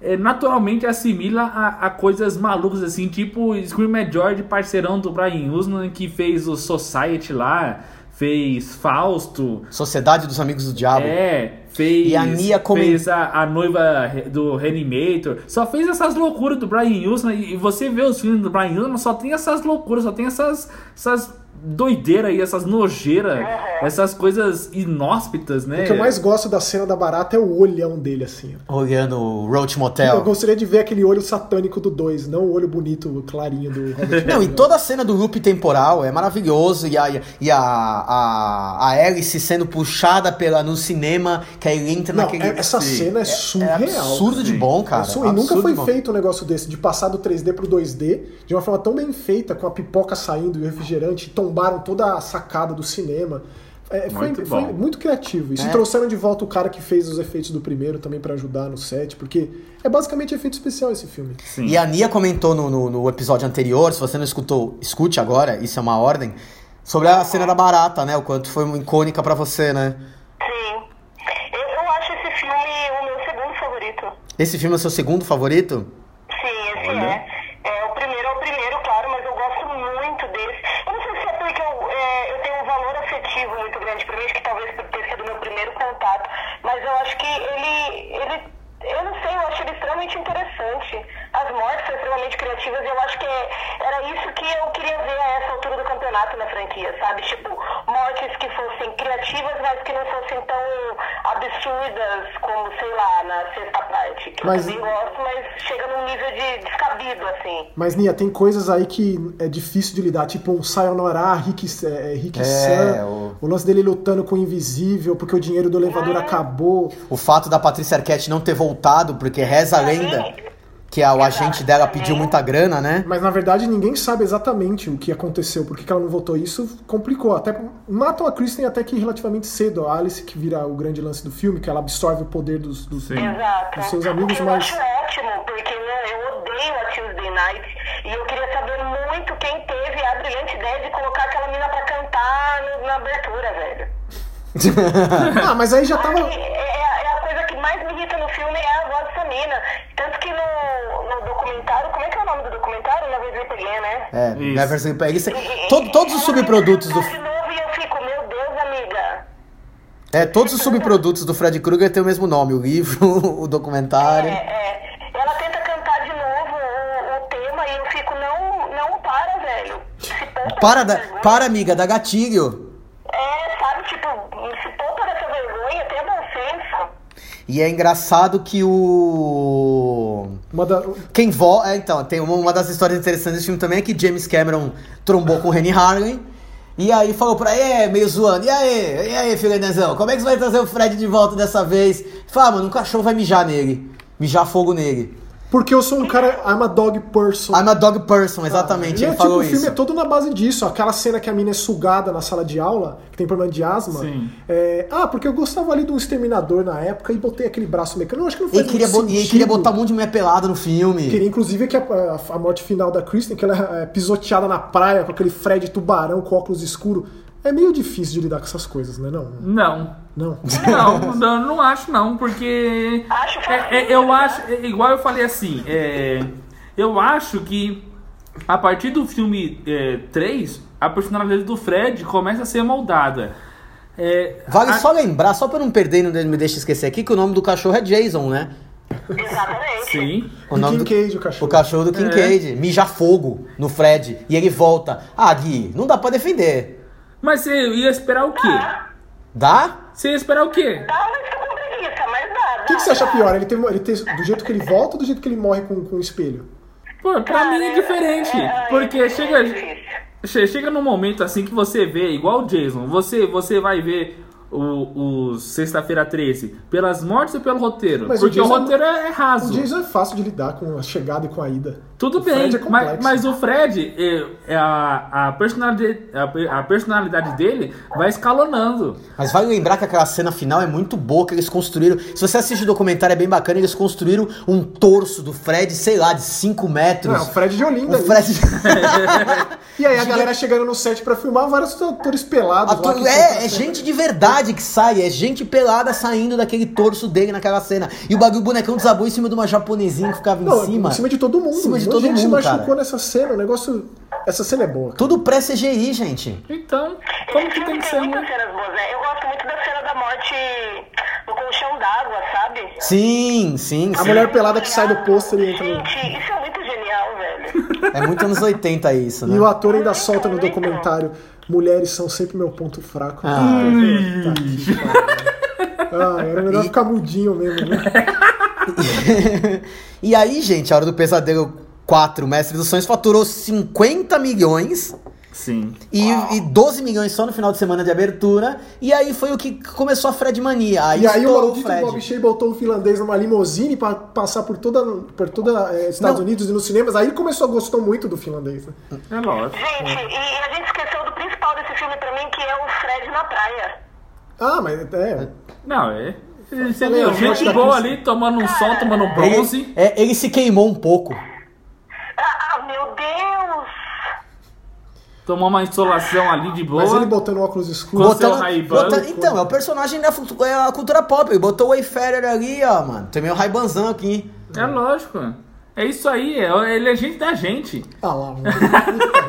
é, naturalmente assimila a, a coisas malucas assim, tipo Scream Mad George, parceirão do Brian Usman, que fez o Society lá, fez Fausto, Sociedade dos Amigos do Diabo. é, fez, E a Nia comen- fez a, a noiva do Reanimator. Só fez essas loucuras do Brian Wilson. E você vê os filmes do Brian Wilson, só tem essas loucuras, só tem essas, essas doideiras aí, essas nojeiras, essas coisas inóspitas, né? O que eu mais gosto da cena da barata é o olhão dele, assim. Olhando o Roach Eu Motel. gostaria de ver aquele olho satânico do 2, não o olho bonito, clarinho do Robert Não, e toda a cena do loop temporal é maravilhoso. E a, e a, a, a Alice sendo puxada pela, no cinema, que aí ele entra Não, naquele. é- essa Sim. cena é É surreal. absurdo de Sim. bom, cara. Absurdo. E nunca Absurdo foi de feito um negócio desse, de passar do 3D pro 2D, de uma forma tão bem feita, com a pipoca saindo e o refrigerante, tombaram toda a sacada do cinema. É, foi, Muito foi muito criativo. E se É. trouxeram de volta o cara que fez os efeitos do primeiro também pra ajudar no set, porque é basicamente efeito especial esse filme. Sim. E a Nia comentou no, no, no episódio anterior, se você não escutou, escute agora, isso é uma ordem, sobre a cena da barata, né? O quanto foi icônica pra você, né? Sim. Eu, eu acho esse filme o meu segundo favorito. Esse filme é o seu segundo favorito? Sim, esse Olha. é. O primeiro é o primeiro, claro, mas eu gosto muito desse. Eu não sei se é porque eu, é, eu tenho um valor afetivo muito grande pra mim, acho que talvez por ter sido meu primeiro contato, mas eu acho que ele, ele eu não sei, eu acho ele extremamente interessante. As mortes são extremamente criativas e eu acho que era isso que eu queria ver a essa altura do campeonato na franquia, sabe? Tipo, mortes que fossem criativas, mas que não fossem tão absurdas como, sei lá, na sexta parte. Que Mas- eu também gosto, mas chega num nível de descabido, assim. Mas, Nia, tem coisas aí que é difícil de lidar, tipo um Sayonara, Rick, é, Rick É, San, o- o... lance dele lutando com o invisível porque o dinheiro do elevador acabou. O fato da Patrícia Arquette não ter voltado, porque reza a lenda que a- o agente dela pediu muita grana, né? Mas na verdade ninguém sabe exatamente o que aconteceu, por que ela não voltou. Isso complicou. Até matam a Kristen até que relativamente cedo. A Alice, que vira o grande lance do filme, que ela absorve o poder dos, dos, dos seus amigos, eu mas. acho ótimo, porque né, eu odeio a Tuesday Night e eu queria saber muito quem teve a brilhante ideia de colocar aquela mina pra cantar no- na abertura, velho. Ah, mas aí já tava. É, é- é que mais me irrita no filme é a voz dessa mina. Tanto que no, no documentário, como é que é o nome do documentário? Na vez Again, né? É, Isso. Never Sleep Again. Isso- todo- todos os subprodutos do. De novo e eu fico, meu Deus, amiga. É, todos os subprodutos do Fred Krueger têm o mesmo nome: o livro, o documentário. É, é. Ela tenta cantar de novo o, o tema e eu fico, não, não para, velho. Para, da, vergonha. para, amiga, dá gatilho. É, sabe, tipo, se poupa dessa vergonha, tenha bom senso. E é engraçado que o. Da... Quem vo... É, então, tem uma, uma das histórias interessantes desse filme também é que James Cameron trombou com o Rennie Harlin. E aí falou pra ele, é, meio zoando, e aí, e aí, Filandezão, como é que você vai trazer o Fred de volta dessa vez? Fala, ah, mano, um cachorro vai mijar nele. Mijar fogo nele. Porque eu sou um cara. I'm a dog person. I'm a dog person, exatamente, E é, ele tipo, falou o filme isso. é todo na base disso. Aquela cena que a mina é sugada na sala de aula, que tem problema de asma. Sim. É, ah, porque eu gostava ali do Exterminador na época e botei aquele braço mecânico. Eu acho que não Ele faz queria, bo- e ele sentido. queria botar um monte de mulher pelada no filme. Queria, inclusive, que a, a- a morte final da Kristen, que ela é pisoteada na praia com aquele Fred tubarão com óculos escuro. É meio difícil de lidar com essas coisas, né? Não, Não. não. Não, não, não acho não, porque Acho é, é, eu né? acho, é, igual eu falei assim, é, eu acho que a partir do filme é, 3, a personalidade do Fred começa a ser moldada. É, Vale a- só lembrar, só pra não perder e não me deixa esquecer aqui, que o nome do cachorro é Jason, né? Exatamente. Sim. O nome do... Kincaid, o cachorro. O cachorro do Kincaid. Mija fogo no Fred. E ele volta. Ah, Gui, não dá pra defender. Mas você ia esperar o quê? Dá? Você ia esperar o quê? Dá, com preguiça, mas dá. O que, que você acha pior? Ele ter, ele ter do jeito que ele volta ou do jeito que ele morre com, com o espelho? Pô, pra Cara, mim é diferente. é- é- porque é chega, chega num momento assim que você vê, igual o Jason, você, você vai ver o, o Sexta-feira 13 pelas mortes e pelo roteiro. Mas o porque o, Jason- roteiro é, é raso. O Jason é fácil de lidar com a chegada e com a ida. Tudo O bem, Fred é mas, mas o Fred, é, é a, a, personalidade, a, a personalidade dele vai escalonando. Mas vale lembrar que aquela cena final é muito boa, que eles construíram. Se você assiste o documentário, é bem bacana, eles construíram um torso do Fred, sei lá, de 5 metros. Não, é o Fred de Olinda. O. Fred. E aí a galera chegando no set pra filmar vários atores pelados. lá Ator- que É, é gente de verdade que sai, é gente pelada saindo daquele torso dele naquela cena. E o bagulho o bonecão desabou em cima de uma japonesinha que ficava em Não, cima. em cima de todo mundo. Em cima de todo gente se machucou cara. nessa cena. O negócio. Essa cena é boa. cara. Tudo pré-CGI, gente. Então, como Esse que tem filme que tem ser muitas muito... cenas boas, né? Eu gosto muito da cena da morte no colchão d'água, sabe? Sim, sim, A sim. mulher pelada que sai do pôster e entra. Gente, isso é muito genial, velho. É muito anos 80 isso, né? E o ator ainda solta no documentário: Mulheres são sempre meu ponto fraco. Ah. Puta que pariu. Ah, era melhor ficar mudinho mesmo, né? e aí, gente, a Hora do Pesadelo 4, Mestre dos Sonhos, faturou 50 milhões Sim. e, e 12 milhões só no final de semana de abertura. E aí foi o que começou a Fred Mania. Aí E aí o maldito Fred. Bob Shea botou o finlandês numa limusine pra passar por toda, por toda eh, Estados Não. Unidos e nos cinemas. Aí ele começou, gostou muito do finlandês. Né? É lógico. Gente, e a gente esqueceu do principal desse filme pra mim, que é o Fred na praia. Ah, mas é. Não, é... Você viu, gente boa ali, tomando um sol, tomando um bronze. Ele, é, ele se queimou um pouco. Ah, meu Deus! Tomou uma insolação ali de boa. Mas ele botando óculos escuros. Ray-Ban, botando- então, é o personagem da é a cultura pop. Ele botou o Wayfarer ali, ó, mano. Tem meu Ray-Banzão aqui. É lógico. É isso aí, é- ele é gente da gente. Ah lá, mano.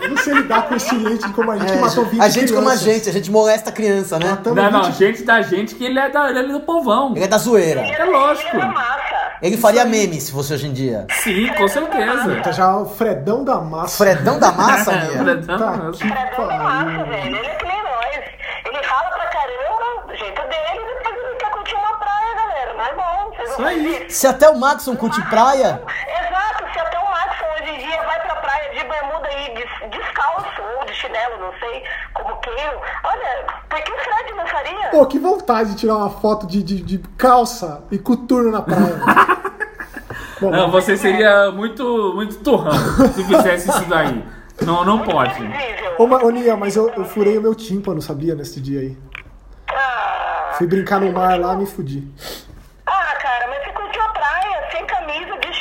Não sei lidar com esse gente como a gente que matou 20 É, a gente como a crianças. gente, a gente molesta a criança, né? Matamos Não, não, 20 gente da gente que ele é, da, ele é do povão. Ele é da zoeira. É lógico. Ele é da massa. Ele faria meme se fosse hoje em dia. Sim, com certeza. Tá já o Fredão da massa. Fredão da massa, É, minha. Fredão, Tá Fredão da massa, velho. Ele é que nem nós. Ele rala pra caramba, do jeito dele, e depois ele quer curtir uma praia, galera. Mas é bom, vocês Isso vão aí. ver. Se até o Maxon curte praia, Exato, se até o Maxon hoje em dia vai pra praia de bermuda aí, des- descalço, ou de chinelo, não sei, como queiro. Olha, por que o Fred não faria? Pô, que vontade de tirar uma foto de, de, de calça e coturno na praia. Bom, Não, você seria muito, muito turrão se fizesse isso daí. Não, não pode. Ô, ô Nia, mas eu, eu furei o meu tímpano, sabia, nesse dia aí. Ah, Fui brincar no mar lá, me fudi. ah, cara, mas você curtiu a praia, sem camisa, de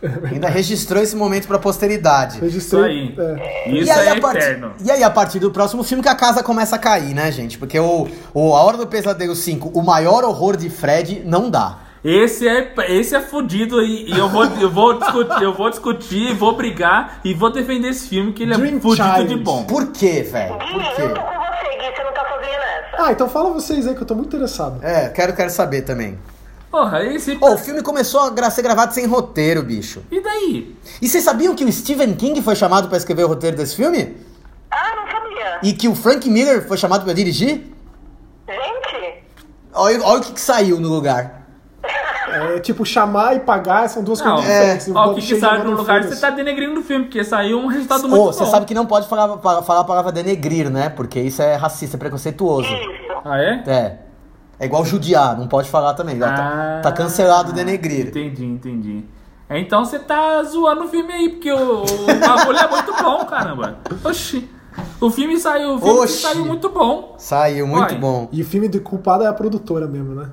short. ainda registrou esse momento pra posteridade. Registrei. Isso é. Isso e, aí, é a partir, eterno. e aí, a partir do próximo filme, que a casa começa a cair, né, gente? Porque o, o A Hora do Pesadelo 5, o maior horror de Fred, não dá. Esse é, esse é fudido e, e eu, vou, eu, vou discutir, eu vou discutir, vou brigar e vou defender esse filme que ele é Dream fudido Child. de bom. Por quê, velho? Por eu tô quê? com você, Gui, você não tá sozinho nessa. Ah, então fala vocês aí que eu tô muito interessado. É, quero, quero saber também. Porra, esse. Ô, o filme começou a ser gravado sem roteiro, bicho. E daí? E vocês sabiam que o Stephen King foi chamado pra escrever o roteiro desse filme? Ah, não sabia. E que o Frank Miller foi chamado pra dirigir? Gente, Olha, olha o que, que saiu no lugar. É tipo, chamar e pagar são duas Não, coisas é. diferentes. Ó, o que, que Shea sai mandou no lugar, foda-se. você tá denegrindo o filme, porque saiu um resultado muito você bom. sabe que não pode falar, falar, falar a palavra denegrir, né? Porque isso é racista, é preconceituoso. isso. Ah, é? É. É igual judiar, não pode falar também. Já tá, Ah, tá cancelado o denegrir. Entendi, entendi. É, Então você tá zoando o filme aí, porque o, o bagulho é muito bom, caramba. Oxi. O filme saiu, o filme Oxi. saiu muito bom. Saiu, muito Uai. bom. E o filme de culpada é a produtora mesmo, né?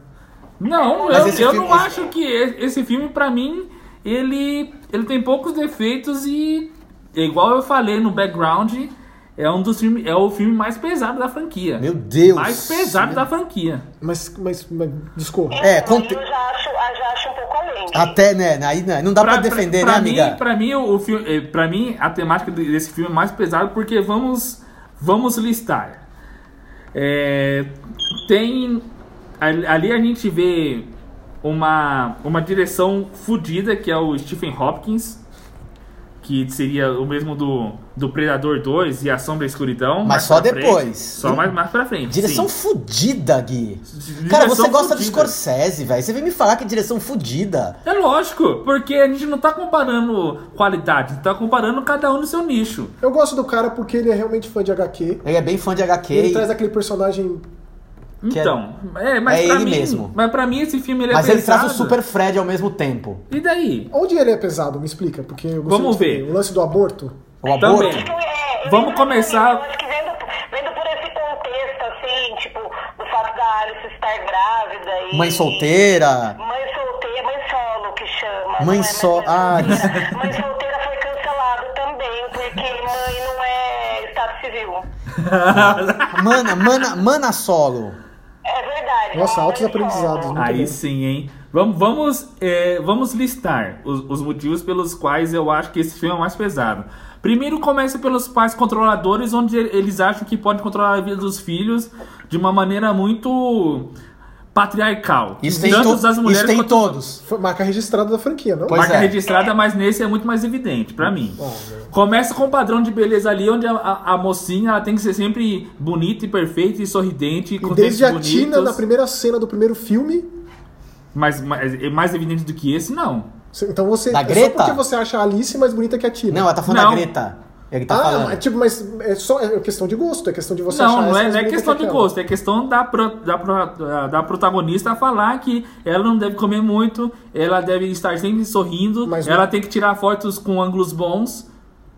Não, Mas eu, eu filme- não acho que esse filme, pra mim, ele, ele tem poucos defeitos e, igual eu falei no background, é um dos filmes, é o filme mais pesado da franquia. Meu Deus. mais pesado da franquia. Mas, mas, mas discorra. É, conte- Eu já acho, eu já acho um pouco além. Até, né? Aí né, não dá pra, defender, pra né, mim, amiga? Pra mim, o, o filme, eh, pra mim, a temática de- desse filme é mais pesado porque vamos, vamos listar. É, tem ali ali a gente vê uma, uma direção fodida que é o Stephen Hopkins, que seria o mesmo do, do Predador 2 e A Sombra e a Escuridão. Mas só depois. frente. só mais, mais pra frente. Direção sim. fudida, Gui. Direção Cara, você gosta do fudida. Scorsese, velho. Você vem me falar que é direção fudida. É lógico, porque a gente não tá comparando qualidade, tá comparando cada um no seu nicho. Eu gosto do cara porque ele é realmente fã de HQ. Ele é bem fã de HQ. Ele e- traz aquele personagem. É- Então, é, mas é pra ele mim, mesmo. Mas pra mim esse filme ele é Mas ele traz o pesado. Super Fred ao mesmo tempo. E daí? Onde ele é pesado? Me explica, porque eu gostei Vamos ver. saber. O lance do aborto. O aborto. Também. É, Vamos vendo começar- acho que vendo, vendo por esse contexto, assim, tipo, do fato da Alice estar grávida e. Mãe solteira. Mãe solteira, mãe solo que chama. Mãe é so- mais ah, mãe solteira. Mãe solteira foi cancelado também, porque mãe não é Estado Civil. Mana, mana, mana solo. Nossa, altos aprendizados, Aí bom. sim, hein? Vamos, vamos, é, vamos listar os, os motivos pelos quais eu acho que esse filme é mais pesado. Primeiro começa pelos pais controladores, onde eles acham que podem controlar a vida dos filhos de uma maneira muito patriarcal. Isso tem, Tanto to das mulheres isso tem em quanto- todos. Foi marca registrada da franquia, não? Pois Marca é. registrada, mas nesse é muito mais evidente, pra mim. Ah. Começa com um padrão de beleza ali, onde a, a- a mocinha ela tem que ser sempre bonita e perfeita e sorridente, E com desde a dentes Tina, bonitos. na primeira cena do primeiro filme. Mas, mas mais evidente do que esse, não. Então você. Da é Greta? só porque você acha a Alice mais bonita que a Tina. Não, ela tá falando Não. da Greta. Ele tá ah, falando. mas, tipo, mas é só é questão de gosto, é questão de você não, achar não é, não é questão que de aquela. gosto, é questão da, pro- da, pro- da protagonista falar que ela não deve comer muito, ela deve estar sempre sorrindo, Mas ela não- tem que tirar fotos com ângulos bons.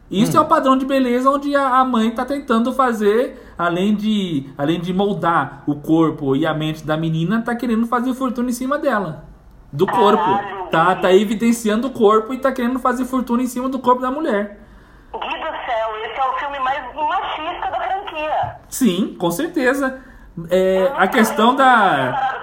Isso Hum. é o padrão de beleza onde a, a mãe tá tentando fazer, além de, além de moldar o corpo e a mente da menina, tá querendo fazer fortuna em cima dela. Do corpo. Tá, tá evidenciando o corpo e tá querendo fazer fortuna em cima do corpo da mulher. Gui do céu, esse é o filme mais machista da franquia. Sim, com certeza. É, a questão da.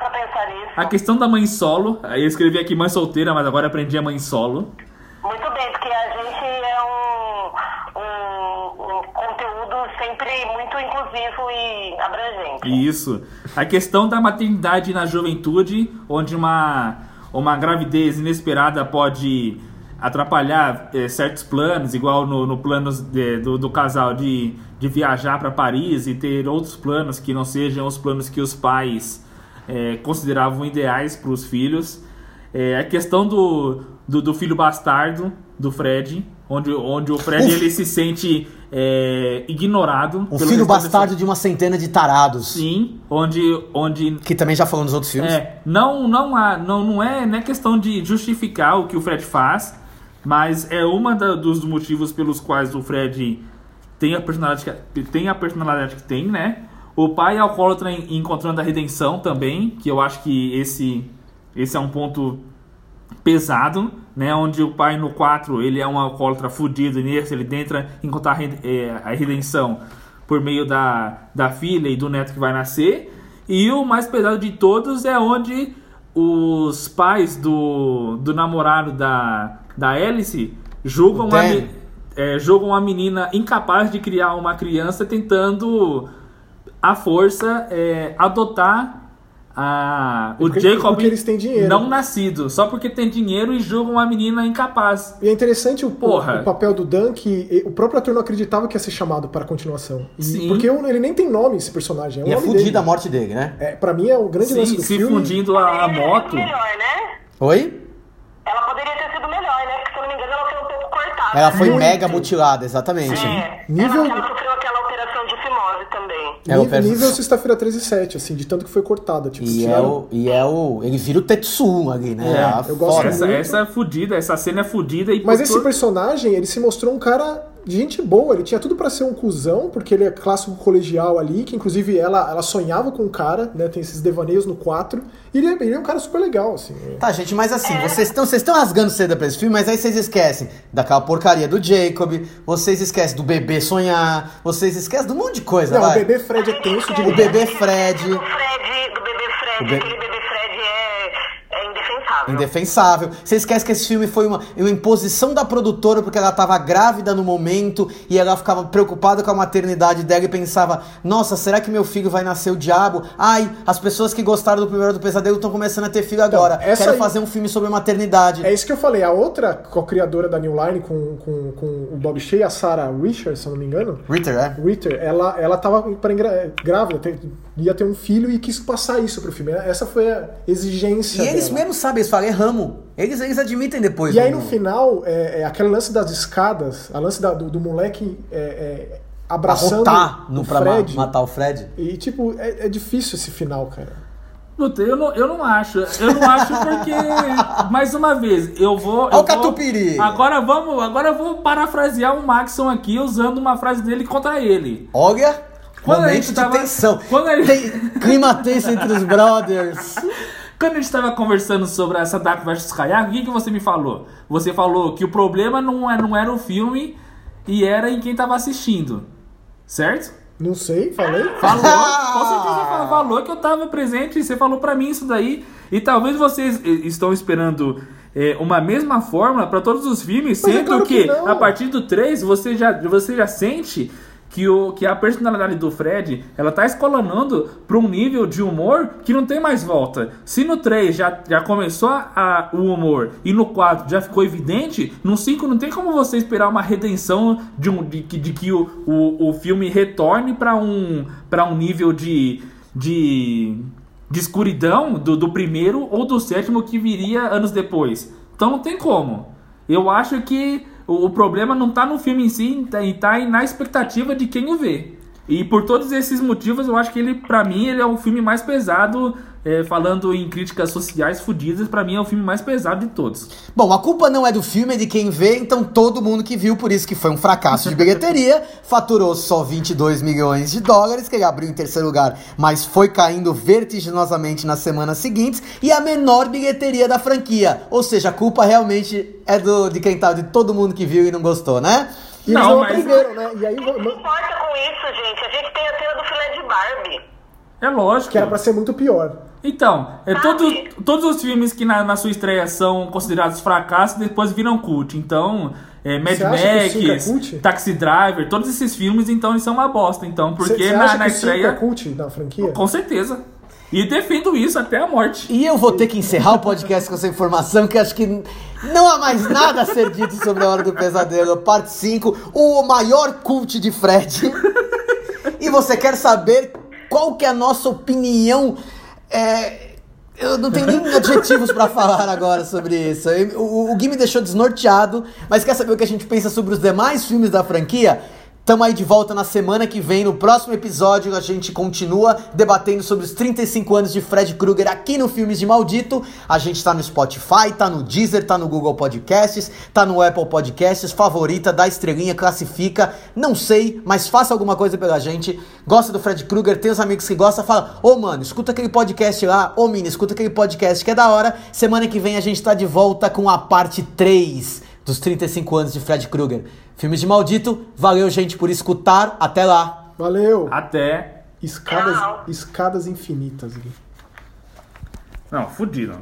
A questão da mãe solo. Aí eu escrevi aqui mãe solteira, mas agora aprendi a mãe solo. Muito bem, porque a gente é um, um, um conteúdo sempre muito inclusivo e abrangente. Isso. A questão da maternidade na juventude, onde uma, uma gravidez inesperada pode atrapalhar eh, certos planos, igual no, no plano de- do, do casal de, de viajar para Paris e ter outros planos que não sejam os planos que os pais eh, consideravam ideais para os filhos. Eh, a questão do, do, do filho bastardo do Fred, onde, onde o Fred Uf. ele se sente eh, ignorado. Um filho bastardo de uma centena de tarados. Sim, onde, onde Que também já falou nos outros filmes. é, não, não, há, não, não, é, não é questão de justificar o que o Fred faz, mas é da- dos motivos pelos quais o Fred tem a personalidade que, tem a personalidade que tem, né? O pai alcoólatra en- encontrando a redenção também, que eu acho que esse, esse é um ponto pesado, né? Onde o pai no 4 ele é um alcoólatra fudido e nesse ele tenta encontrar eh, a redenção por meio da, da filha e do neto que vai nascer. E o mais pesado de todos é onde os pais do, do namorado da, da Alice julgam O a, Dan. me- é, julgam a menina incapaz de criar uma criança tentando à força é, adotar a, o Porque- Jacob porque eles têm dinheiro. não nascido, só porque tem dinheiro e julgam a menina incapaz. E é interessante o, Porra. o papel do Dan, que o próprio ator não acreditava que ia ser chamado para a continuação. Sim. Porque o- ele nem tem nome, esse personagem. É o E é dele. a morte dele, né? É, pra mim é o grande lance Sim, do se filme. fundindo a, a moto. sido melhor, né? Oi? Ela poderia ter sido melhor, né? Porque se eu não me engano ela foi um pouco cortada. Ela foi Muito. mega mutilada, exatamente. É, Nível- ela, ela sofreu aquela operação de fimose também. É, o Nível, nível sexta-feira 13 e 7, assim, de tanto que foi cortada. Tipo, E é, o, e é o. Ele vira o Tetsu ali, né? É, A eu gosto. Essa, muito. essa é fudida, essa cena é fudida e Mas esse todo- personagem, ele se mostrou um cara de gente boa. Ele tinha tudo pra ser um cuzão, porque ele é clássico colegial ali, que inclusive ela, ela sonhava com o cara, né? Tem esses devaneios no 4. E ele é, ele é um cara super legal, assim. Tá, gente, mas assim, vocês estão vocês estão rasgando seda pra esse filme, mas aí vocês esquecem daquela porcaria do Jacob, vocês esquecem do bebê sonhar, vocês esquecem de um monte de coisa, Não, o vai. bebê Fred é tenso de O bebê Fred. Do Fred, do bebê Fred, O be- aquele bebê Fred é, é indefensável. Indefensável. Você esquece que esse filme foi uma, uma imposição da produtora porque ela estava grávida no momento e ela ficava preocupada com a maternidade dela e pensava: nossa, será que meu filho vai nascer o diabo? Ai, as pessoas que gostaram do primeiro do pesadelo estão começando a ter filho agora. Então, Quero aí- fazer um filme sobre maternidade. É isso que eu falei. A outra co-criadora da New Line com, com, com o Bob Shea, a Sarah Richards, se eu não me engano, Ritter, é? Ritter, ela, ela tava pra grávida, ia ter um filho e quis passar isso pro filme. Essa foi a exigência E eles dela. mesmos sabem, eles falam, erramos. Eles, eles admitem depois. E aí do- no final, é, é aquele lance das escadas, a lance da- do, do moleque é, é, abraçando arrotar no o pra ma- Fred. matar o Fred. E tipo, é, é difícil esse final, cara. Puta, eu não, eu não acho. Eu não acho porque, mais uma vez, eu vou. Ó eu o Catupiry. Vou, agora vamos. Agora eu vou parafrasear o Maxon aqui usando uma frase dele contra ele. Olha, Quando a momento gente de tava- tensão. quando a gente- Tem clima tenso entre os brothers. Quando a gente estava conversando sobre essa Dark vs Kayak, o que, que você me falou? Você falou que o problema não, é, não era o filme e era em quem estava assistindo. Certo? Não sei, falei? Falou, com certeza falou, falou que eu tava presente e você falou pra mim isso daí. E talvez vocês eh, estão esperando eh, uma mesma fórmula pra todos os filmes, Mas é sendo claro que, que a partir do 3 você já, você já sente que, o, que a personalidade do Fred ela tá escalonando pra um nível de humor que não tem mais volta. Se no 3 já, já começou a, o humor e no 4 já ficou evidente, no 5 não tem como você esperar uma redenção de, um, de, que- de que o, o, o filme retorne pra um, um nível de, de, de escuridão do, do primeiro ou do sétimo que viria anos depois. Então não tem como. Eu acho que o, o problema não tá no filme em si, tá, e tá na expectativa de quem o vê. E por todos esses motivos, eu acho que ele, pra mim, ele é o filme mais pesado, é, falando em críticas sociais fodidas, pra mim é o filme mais pesado de todos. Bom, a culpa não é do filme, é de quem vê, então todo mundo que viu, por isso que foi um fracasso de bilheteria, faturou só 22 milhões de dólares, que ele abriu em terceiro lugar, mas foi caindo vertiginosamente nas semanas seguintes, e a menor bilheteria da franquia. Ou seja, a culpa realmente é do, de quem tá, de todo mundo que viu e não gostou, né? E eles Não, não mas- aprenderam, né? E aí, Não importa com isso, gente. A gente tem a cena do filé de Barbie. É lógico. que era pra ser muito pior. Então, é, Sabe? todos, todos os filmes que na, na sua estreia são considerados fracassos depois viram cult. Então, é, Mad é Max, cult? Taxi Driver, todos esses filmes, então, eles são uma bosta. Então, porque na, acha na que o cinco estreia. é cult na franquia? Com certeza. E defendo isso até a morte. E eu vou ter que encerrar o podcast com essa informação, que acho que não há mais nada a ser dito sobre a Hora do Pesadelo, parte 5, o maior cult de Fred. E você quer saber qual que é a nossa opinião? É, eu não tenho nem adjetivos pra falar agora sobre isso. O, o Gui me deixou desnorteado, mas quer saber o que a gente pensa sobre os demais filmes da franquia? Tamo aí de volta na semana que vem. No próximo episódio, a gente continua debatendo sobre os 35 anos de Fred Krueger aqui no Filmes de Maldito. A gente tá no Spotify, tá no Deezer, tá no Google Podcasts, tá no Apple Podcasts. Favorita, dá estrelinha, classifica. Não sei, mas faça alguma coisa pela gente. Gosta do Fred Krueger, tem os amigos que gostam, fala: Ô mano, escuta aquele podcast lá. Ô Mini, escuta aquele podcast que é da hora. Semana que vem a gente tá de volta com a parte 3 dos 35 anos de Fred Krueger. Filmes de Maldito, valeu gente por escutar, até lá. Valeu! Até. Escadas, Tchau. escadas infinitas. Gui. Não, fudiram.